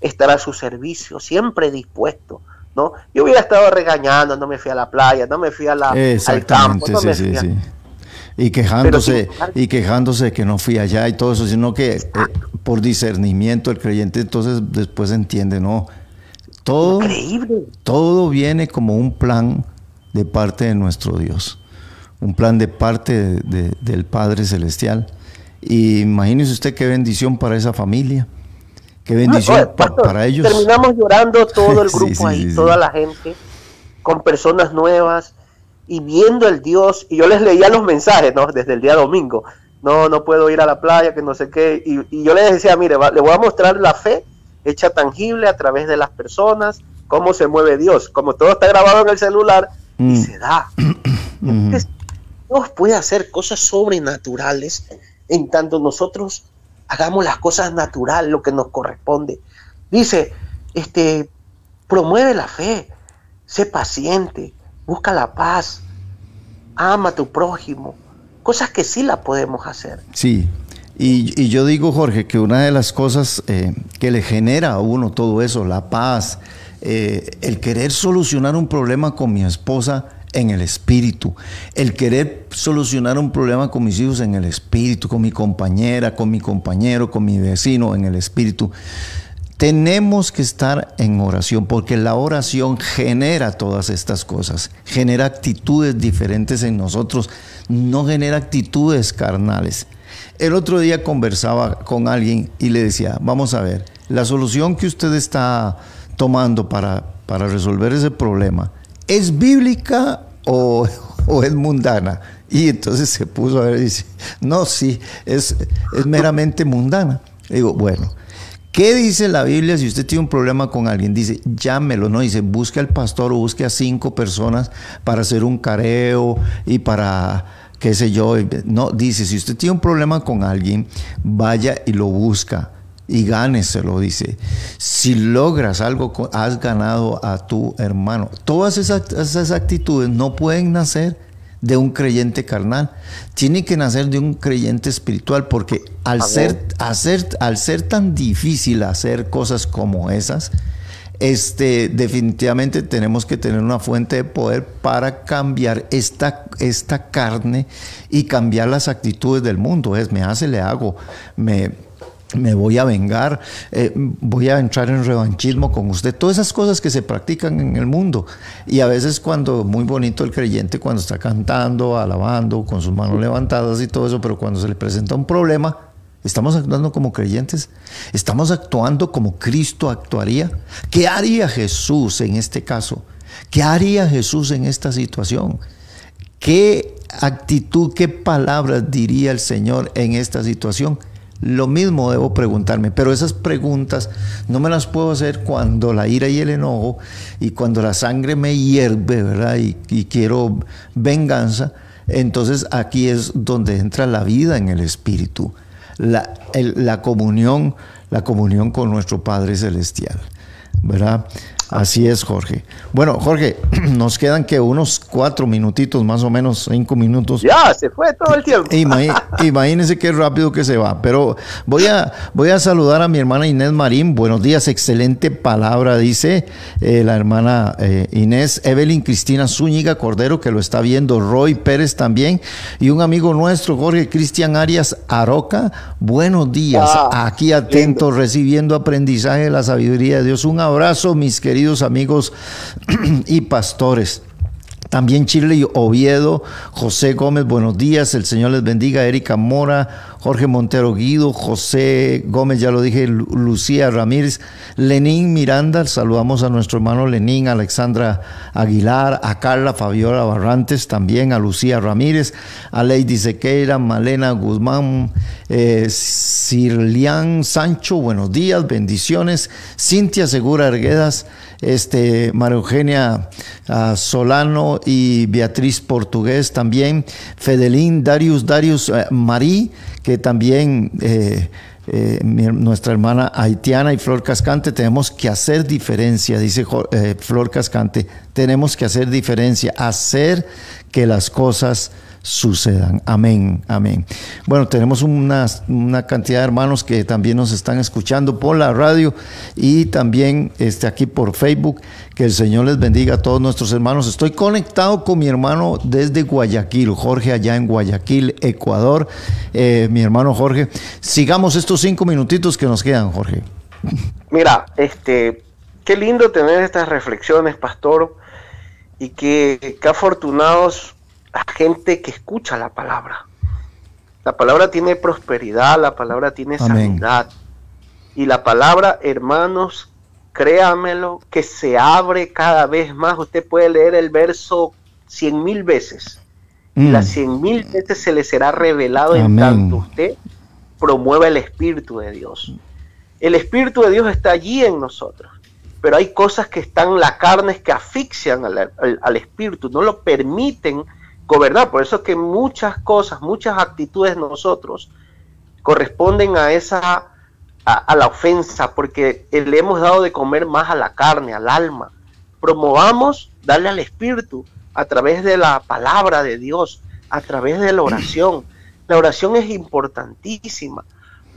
Estar a su servicio, siempre dispuesto. ¿no? Yo hubiera estado regañando, no me fui a la playa, no me fui a la, al campo, no me fui y quejándose y quejándose que no fui allá y todo eso, sino que eh, por discernimiento el creyente entonces después entiende, no, todo, todo viene como un plan de parte de nuestro Dios, un plan de parte del Padre Celestial. Y imagínese usted qué bendición para esa familia, qué bendición para ellos. Terminamos llorando todo el grupo ahí, toda la gente, con personas nuevas, y viendo el Dios, y yo les leía los mensajes, ¿no? Desde el día domingo, no, no puedo ir a la playa, que no sé qué, y, yo les decía, mire, le voy a mostrar la fe hecha tangible a través de las personas, cómo se mueve Dios, como todo está grabado en el celular, y mm. se da. Dios puede hacer cosas sobrenaturales en tanto nosotros hagamos las cosas naturales, lo que nos corresponde. Dice, este, promueve la fe, sé paciente, busca la paz, ama a tu prójimo, cosas que sí la podemos hacer. Sí, y, yo digo, Jorge, que una de las cosas eh, que le genera a uno todo eso, la paz, eh, el querer solucionar un problema con mi esposa, en el espíritu. El querer solucionar un problema con mis hijos en el espíritu, con mi compañera, con mi compañero, con mi vecino en el espíritu. Tenemos que estar en oración porque la oración genera todas estas cosas, genera actitudes diferentes en nosotros, no genera actitudes carnales. El otro día conversaba con alguien y le decía, vamos a ver, la solución que usted está tomando para, para resolver ese problema, ¿es bíblica o, es mundana? Y entonces se puso a ver y dice, no, sí, es, es meramente mundana. digo, bueno, ¿qué dice la Biblia si usted tiene un problema con alguien? Dice, llámelo, ¿no? Dice, busque al pastor o busque a cinco personas para hacer un careo y para qué sé yo. No, dice, si usted tiene un problema con alguien, vaya y lo busca y gáneselo, dice. Si logras algo, has ganado a tu hermano. Todas esas, esas actitudes no pueden nacer de un creyente carnal, tienen que nacer de un creyente espiritual, porque al ser, hacer, al ser tan difícil hacer cosas como esas, este, definitivamente tenemos que tener una fuente de poder para cambiar esta, esta carne y cambiar las actitudes del mundo. Es, me hace, le hago, me me voy a vengar, eh, voy a entrar en revanchismo con usted, todas esas cosas que se practican en el mundo. Y a veces cuando, muy bonito el creyente cuando está cantando, alabando, con sus manos levantadas y todo eso, pero cuando se le presenta un problema, estamos actuando como creyentes, estamos actuando como Cristo actuaría. ¿Qué haría Jesús en este caso? ¿Qué haría Jesús en esta situación? ¿Qué actitud, qué palabras diría el Señor en esta situación? Lo mismo debo preguntarme, pero esas preguntas no me las puedo hacer cuando la ira y el enojo y cuando la sangre me hierve, ¿verdad? Y, quiero venganza. Entonces aquí es donde entra la vida en el Espíritu, la, la comunión, la comunión con nuestro Padre Celestial, ¿verdad? Así es, Jorge. Bueno, Jorge, nos quedan que unos cuatro minutitos, más o menos cinco minutos. Ya, se fue todo el tiempo. imagínense qué rápido que se va. Pero voy a, voy a saludar a mi hermana Inés Marín. Buenos días, excelente palabra, dice eh, la hermana eh, Inés. Evelyn Cristina Zúñiga Cordero, que lo está viendo. Roy Pérez también. Y un amigo nuestro, Jorge Cristian Arias Aroca. Buenos días. Ah, Aquí atento, recibiendo aprendizaje de la sabiduría de Dios. Un abrazo, mis queridos amigos y pastores. También Chile Oviedo, José Gómez, buenos días, el Señor les bendiga, Erika Mora, Jorge Montero Guido, José Gómez, ya lo dije, Lucía Ramírez, Lenín Miranda, saludamos a nuestro hermano Lenín, Alexandra Aguilar, a Carla Fabiola Barrantes, también a Lucía Ramírez, a Lady Sequeira, Malena Guzmán, eh, Sancho, buenos días, bendiciones, Cintia Segura Arguedas, este, María Eugenia ah, Solano y Beatriz Portugués también, Fedelín, Darius, Darius eh, Marí, que también eh, eh, nuestra hermana haitiana y Flor Cascante, tenemos que hacer diferencia, dice Flor Cascante, tenemos que hacer diferencia, hacer que las cosas sucedan. Amén, amén. Bueno, tenemos una, una, cantidad de hermanos que también nos están escuchando por la radio y también este, aquí por Facebook. Que el Señor les bendiga a todos nuestros hermanos. Estoy conectado con mi hermano desde Guayaquil, Jorge, allá en Guayaquil, Ecuador. Eh, mi hermano Jorge, sigamos estos cinco minutitos que nos quedan, Jorge. Mira, este, qué lindo tener estas reflexiones, pastor, y que, qué afortunados la gente que escucha la palabra. La palabra tiene prosperidad, la palabra tiene sanidad. Y la palabra, hermanos, créamelo, que se abre cada vez más. Usted puede leer el verso cien mil veces. Y las mm. cien mil veces se le será revelado en tanto usted promueva el Espíritu de Dios. El Espíritu de Dios está allí en nosotros. Pero hay cosas que están, la carne que asfixian al, al Espíritu, no lo permiten gobernar. Por eso es que muchas cosas, muchas actitudes de nosotros corresponden a esa a, la ofensa, porque le hemos dado de comer más a la carne, al alma. Promovamos darle al espíritu a través de la palabra de Dios, a través de la oración. La oración es importantísima.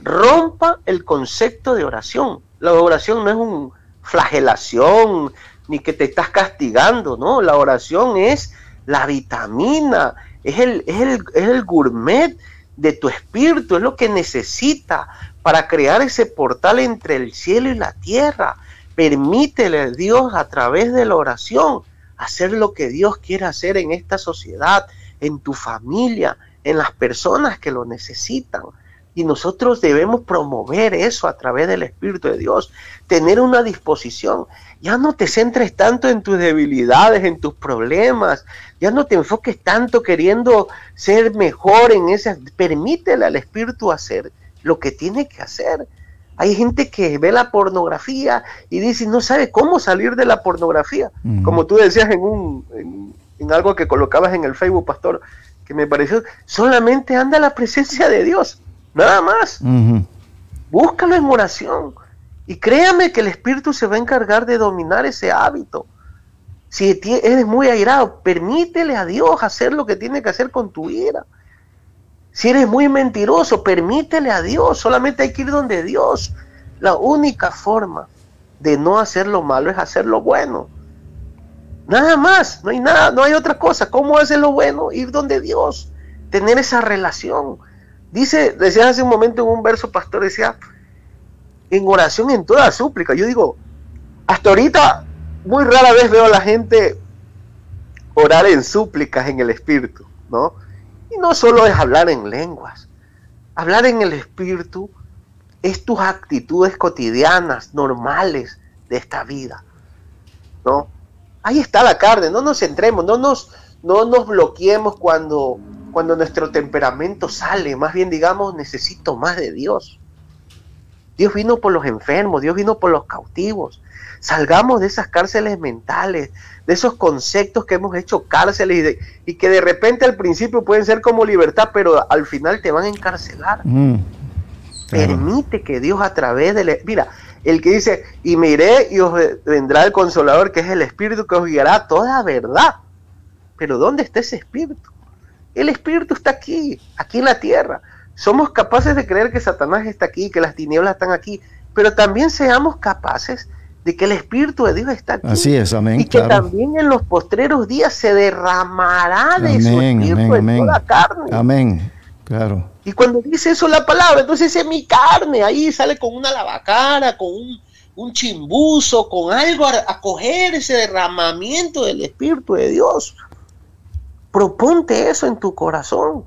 Rompa el concepto de oración. La oración no es un flagelación ni que te estás castigando, no, la oración es la vitamina, es el, es el, es el gourmet de tu espíritu, es lo que necesita para crear ese portal entre el cielo y la tierra. Permítele a Dios a través de la oración hacer lo que Dios quiere hacer en esta sociedad, en tu familia, en las personas que lo necesitan. Y nosotros debemos promover eso a través del Espíritu de Dios, tener una disposición. Ya no te centres tanto en tus debilidades, en tus problemas, ya no te enfoques tanto queriendo ser mejor en ese. Permítele al Espíritu hacer lo que tiene que hacer. Hay gente que ve la pornografía y dice, no sabe cómo salir de la pornografía. Como tú decías en, un, en, algo que colocabas en el Facebook, pastor, que me pareció, solamente anda la presencia de Dios, nada más. Búscalo en oración. Y créame que el Espíritu se va a encargar de dominar ese hábito. Si eres muy airado, permítele a Dios hacer lo que tiene que hacer con tu ira. Si eres muy mentiroso, permítele a Dios. Solamente hay que ir donde Dios. La única forma de no hacer lo malo es hacer lo bueno. Nada más, no hay nada, no hay otra cosa. ¿Cómo hacer lo bueno? Ir donde Dios, tener esa relación. Dice, decía hace un momento en un verso, pastor, decía, en oración en toda súplica. Yo digo, hasta ahorita muy rara vez veo a la gente orar en súplicas en el Espíritu, ¿no? Y no solo es hablar en lenguas. Hablar en el espíritu es tus actitudes cotidianas, normales de esta vida. ¿No? Ahí está la carne, no nos centremos, no nos, no nos bloqueemos cuando, cuando nuestro temperamento sale, más bien digamos, necesito más de Dios. Dios vino por los enfermos, Dios vino por los cautivos. Salgamos de esas cárceles mentales, de esos conceptos que hemos hecho cárceles y, que de repente al principio pueden ser como libertad, pero al final te van a encarcelar. Mm, Permite que Dios a través de... Mira, el que dice, y me iré y os vendrá el consolador, que es el Espíritu que os guiará toda verdad. Pero ¿dónde está ese Espíritu? El Espíritu está aquí, aquí en la tierra. Somos capaces de creer que Satanás está aquí, que las tinieblas están aquí, pero también seamos capaces de que el Espíritu de Dios está aquí. Así es, amén. Y que también en los postreros días se derramará de su Espíritu en toda carne. Amén, claro. Y cuando dice eso la palabra, entonces es mi carne, ahí sale con una lavacara, con un, chimbuzo, con algo a, a coger ese derramamiento del Espíritu de Dios. Proponte eso en tu corazón.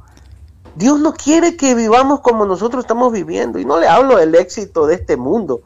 Dios no quiere que vivamos como nosotros estamos viviendo. Y no le hablo del éxito de este mundo,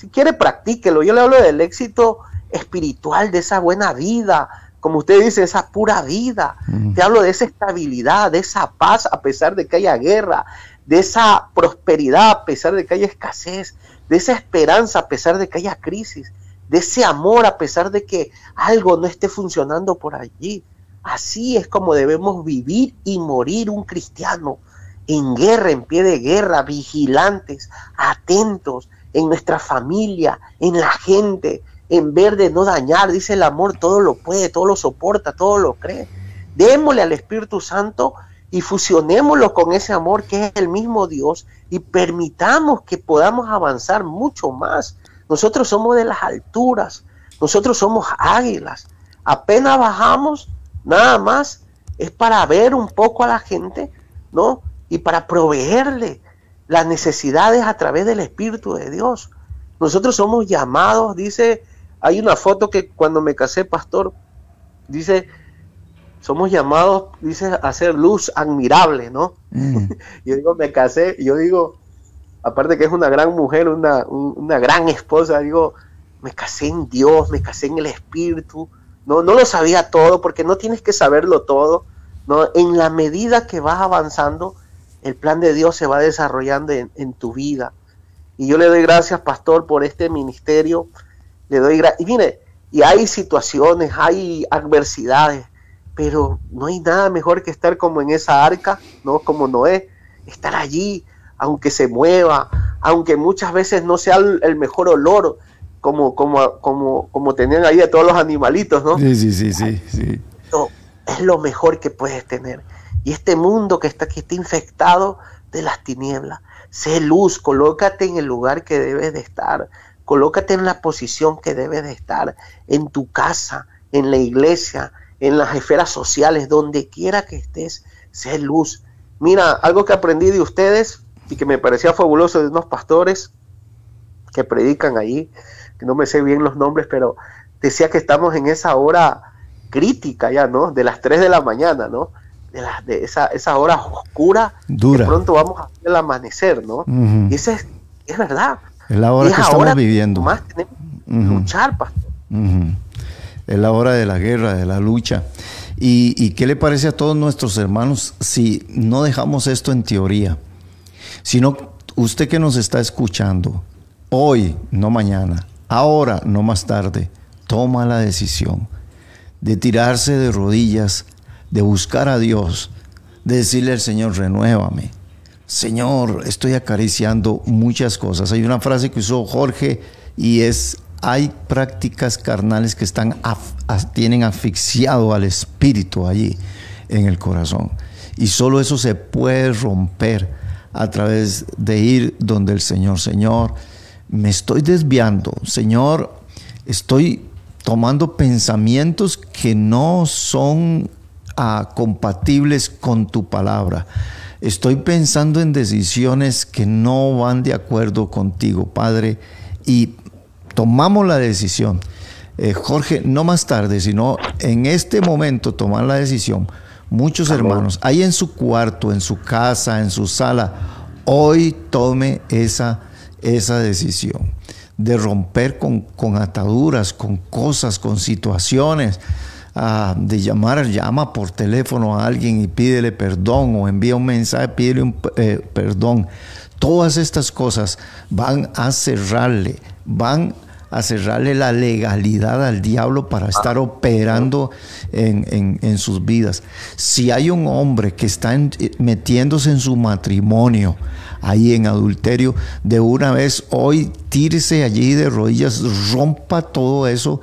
si quiere, practíquelo. Yo le hablo del éxito espiritual, de esa buena vida, como usted dice, esa pura vida. Te hablo de esa estabilidad, de esa paz a pesar de que haya guerra, de esa prosperidad a pesar de que haya escasez, de esa esperanza a pesar de que haya crisis, de ese amor a pesar de que algo no esté funcionando por allí. Así es como debemos vivir y morir un cristiano, en guerra, en pie de guerra, vigilantes, atentos, en nuestra familia, en la gente, en ver de no dañar. Dice el amor, todo lo puede, todo lo soporta, todo lo cree. Démosle al Espíritu Santo y fusionémoslo con ese amor que es el mismo Dios y permitamos que podamos avanzar mucho más. Nosotros somos de las alturas, nosotros somos águilas. Apenas bajamos, nada más es para ver un poco a la gente, ¿no? Y para proveerle las necesidades a través del Espíritu de Dios. Nosotros somos llamados, dice, hay una foto que cuando me casé, pastor, dice, somos llamados, dice, a hacer luz admirable, ¿no? Mm. yo digo, me casé, yo digo, aparte que es una gran mujer, una, una gran esposa, digo, me casé en Dios, me casé en el Espíritu, no, no lo sabía todo, porque no tienes que saberlo todo, ¿no? En la medida que vas avanzando, el plan de Dios se va desarrollando en, tu vida. Y yo le doy gracias, pastor, por este ministerio. Le doy gracias. Y mire, y hay situaciones, hay adversidades, pero no hay nada mejor que estar como en esa arca, ¿no? Como Noé, estar allí, aunque se mueva, aunque muchas veces no sea el, mejor olor, como, como, como, como tenían ahí a todos los animalitos, ¿no? Sí, sí, sí, sí. sí. es lo mejor que puedes tener. Y este mundo que está aquí está infectado de las tinieblas. Sé luz, colócate en el lugar que debes de estar. Colócate en la posición que debes de estar, en tu casa, en la iglesia, en las esferas sociales, donde quiera que estés, sé luz. Mira, algo que aprendí de ustedes y que me parecía fabuloso de unos pastores que predican ahí, que no me sé bien los nombres, pero decía que estamos en esa hora crítica ya, ¿no? De las 3 de la mañana, ¿no? De, la, de esa, esa hora oscura, Dura. de pronto vamos a ver el amanecer, ¿no? Y eso es, es verdad. Es la hora Y que estamos viviendo. Más tenemos que Ujú. luchar, pastor. Ujú. Es la hora de la guerra, de la lucha. ¿Y, y qué le parece a todos nuestros hermanos si no dejamos esto en teoría? Sino usted que nos está escuchando, hoy, no mañana, ahora, no más tarde, toma la decisión de tirarse de rodillas, de buscar a Dios, de decirle al Señor, renuévame. Señor, estoy acariciando muchas cosas. Hay una frase que usó Jorge y es, hay prácticas carnales que están tienen asfixiado al espíritu allí en el corazón. Y solo eso se puede romper a través de ir donde el Señor, Señor, me estoy desviando, Señor, estoy tomando pensamientos que no son compatibles con tu palabra. Estoy pensando en decisiones que no van de acuerdo contigo, Padre, y tomamos la decisión. Eh, Jorge, no más tarde, sino en este momento tomar la decisión. Muchos hermanos, ahí en su cuarto, en su casa, en su sala, hoy tome esa, esa decisión de romper con, con ataduras, con cosas, con situaciones, ah, de llamar, llama por teléfono a alguien y pídele perdón o envía un mensaje, pídele un eh, perdón. Todas estas cosas van a cerrarle, van a cerrarle la legalidad al diablo para estar operando en, en- en sus vidas. Si hay un hombre que está en- eh, metiéndose en su matrimonio, ahí en adulterio, de una vez hoy tírese allí de rodillas, rompa todo eso.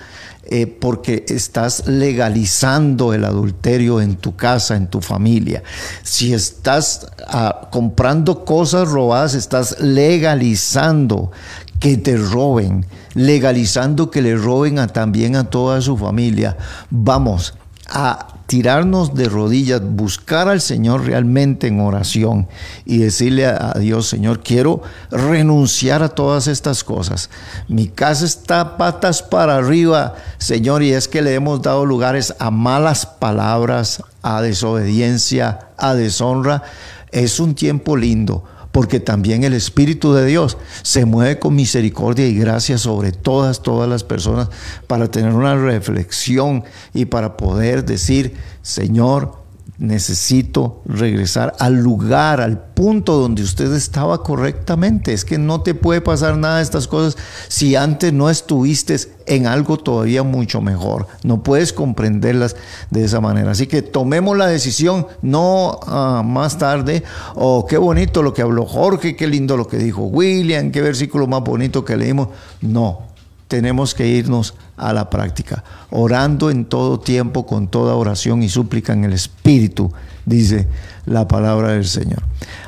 Eh, porque estás legalizando el adulterio en tu casa, en tu familia. Si estás ah, comprando cosas robadas, estás legalizando que te roben, legalizando que le roben también a toda su familia. Vamos a tirarnos de rodillas, buscar al Señor realmente en oración y decirle a, Dios, Señor, quiero renunciar a todas estas cosas. Mi casa está patas para arriba, Señor, y es que le hemos dado lugares a malas palabras, a desobediencia, a deshonra. Es un tiempo lindo porque también el Espíritu de Dios se mueve con misericordia y gracia sobre todas, todas las personas para tener una reflexión y para poder decir, Señor, necesito regresar al lugar, al punto donde usted estaba correctamente. Es que no te puede pasar nada de estas cosas si antes no estuviste en algo todavía mucho mejor. No puedes comprenderlas de esa manera. Así que tomemos la decisión, no ah, más tarde, oh, qué bonito lo que habló Jorge, qué lindo lo que dijo William, qué versículo más bonito que leímos. No, tenemos que irnos a la práctica, orando en todo tiempo, con toda oración y súplica en el Espíritu, dice la palabra del Señor.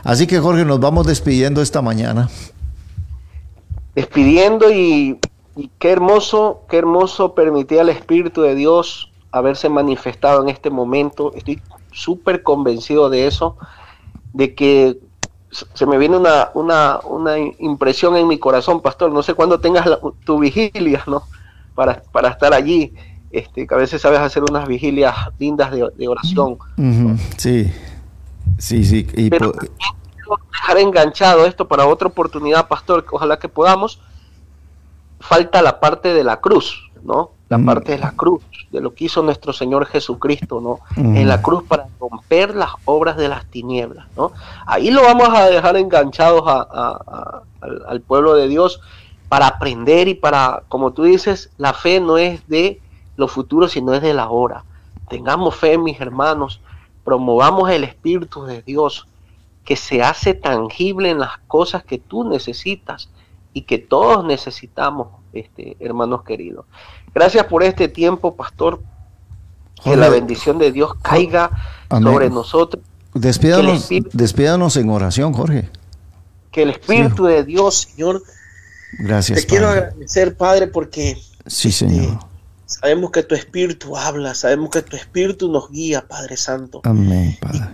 Así que Jorge, nos vamos despidiendo esta mañana. despidiendo y, qué hermoso, qué hermoso permitir al Espíritu de Dios haberse manifestado en este momento. Estoy súper convencido de eso, de que se me viene una, una, una impresión en mi corazón, pastor. No sé cuándo tengas tu vigilia, ¿no? Para, para estar allí. Este, que a veces sabes hacer unas vigilias lindas de, de oración. Sí, sí, sí. Y Pero quiero dejar enganchado esto para otra oportunidad, pastor, que ojalá que podamos. Falta la parte de la cruz, ¿no? La Mm. parte de la cruz, de lo que hizo nuestro Señor Jesucristo, ¿no? Mm. En la cruz para romper las obras de las tinieblas, ¿no? Ahí lo vamos a dejar enganchados a- a- a- al, al pueblo de Dios para aprender y para, como tú dices, la fe no es de lo futuro, sino es de la hora. Tengamos fe, mis hermanos, promovamos el Espíritu de Dios que se hace tangible en las cosas que tú necesitas y que todos necesitamos, este, hermanos queridos. Gracias por este tiempo, pastor. Que la bendición de Dios caiga Amén. sobre nosotros. Espíritu- despídanos en oración, Jorge. Que el Espíritu de Dios, Señor, Gracias. te quiero agradecer, Padre, porque Sí, este, Señor. Sabemos que tu espíritu habla, sabemos que tu espíritu nos guía, Padre Santo. Amén, Padre.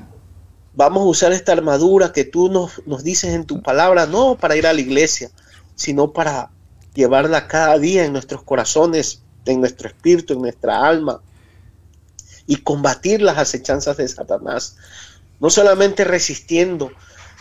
vamos a usar esta armadura que tú nos, nos dices en tu palabra, no para ir a la iglesia, sino para llevarla cada día en nuestros corazones, en nuestro espíritu, en nuestra alma, y combatir las acechanzas de Satanás. No solamente resistiendo,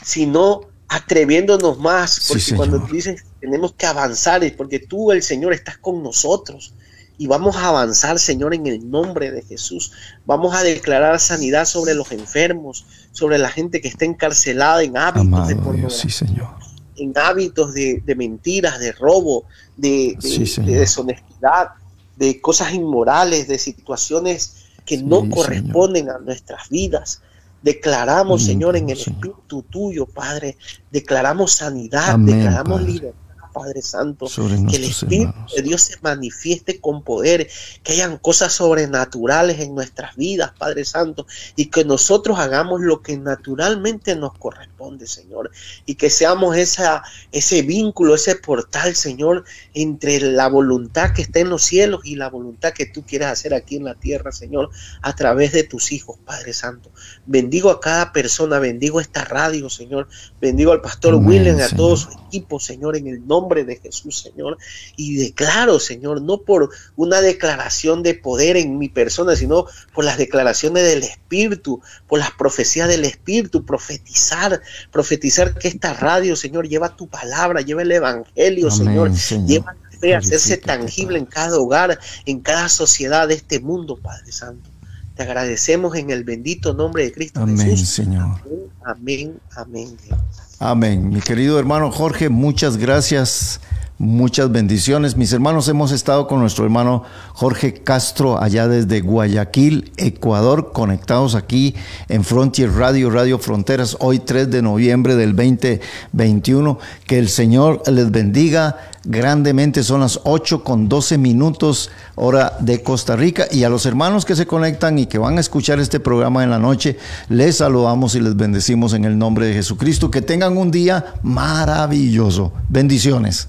sino atreviéndonos más, porque cuando tú dices tenemos que avanzar es porque tú, el Señor, estás con nosotros. Y vamos a avanzar, Señor, en el nombre de Jesús. Vamos a declarar sanidad sobre los enfermos, sobre la gente que está encarcelada en hábitos de sí, Señor. en hábitos de, mentiras, de robo, de, deshonestidad, de cosas inmorales, de situaciones que no corresponden a nuestras vidas. Declaramos, Señor, en el Espíritu tuyo, Padre, declaramos sanidad, declaramos libertad Padre Santo, que el Espíritu de Dios se manifieste con poder, que hayan cosas sobrenaturales en nuestras vidas, Padre Santo, y que nosotros hagamos lo que naturalmente nos corresponde, Señor, y que seamos esa, ese vínculo, ese portal, Señor, entre la voluntad que está en los cielos y la voluntad que tú quieres hacer aquí en la tierra, Señor, a través de tus hijos, Padre Santo. Bendigo a cada persona, bendigo esta radio, Señor, bendigo al pastor William, a todo su equipo, Señor, en el nombre nombre de Jesús, Señor. Y declaro, Señor, no por una declaración de poder en mi persona, sino por las declaraciones del Espíritu, por las profecías del Espíritu, profetizar, profetizar que esta radio, Señor, lleva tu palabra, lleva el Evangelio, Señor, lleva la fe a hacerse tangible en cada hogar, en cada sociedad de este mundo, Padre Santo. Te agradecemos en el bendito nombre de Cristo Amén, Señor. Amén, amén. Amén. Mi querido hermano Jorge, muchas gracias. Muchas bendiciones. Mis hermanos, hemos estado con nuestro hermano Jorge Castro allá desde Guayaquil, Ecuador, conectados aquí en Frontier Radio, Radio Fronteras, hoy 3 de noviembre del 2021. Que el Señor les bendiga grandemente. Son las 8 con 12 minutos hora de Costa Rica. Y a los hermanos que se conectan y que van a escuchar este programa en la noche, les saludamos y les bendecimos en el nombre de Jesucristo. Que tengan un día maravilloso. Bendiciones.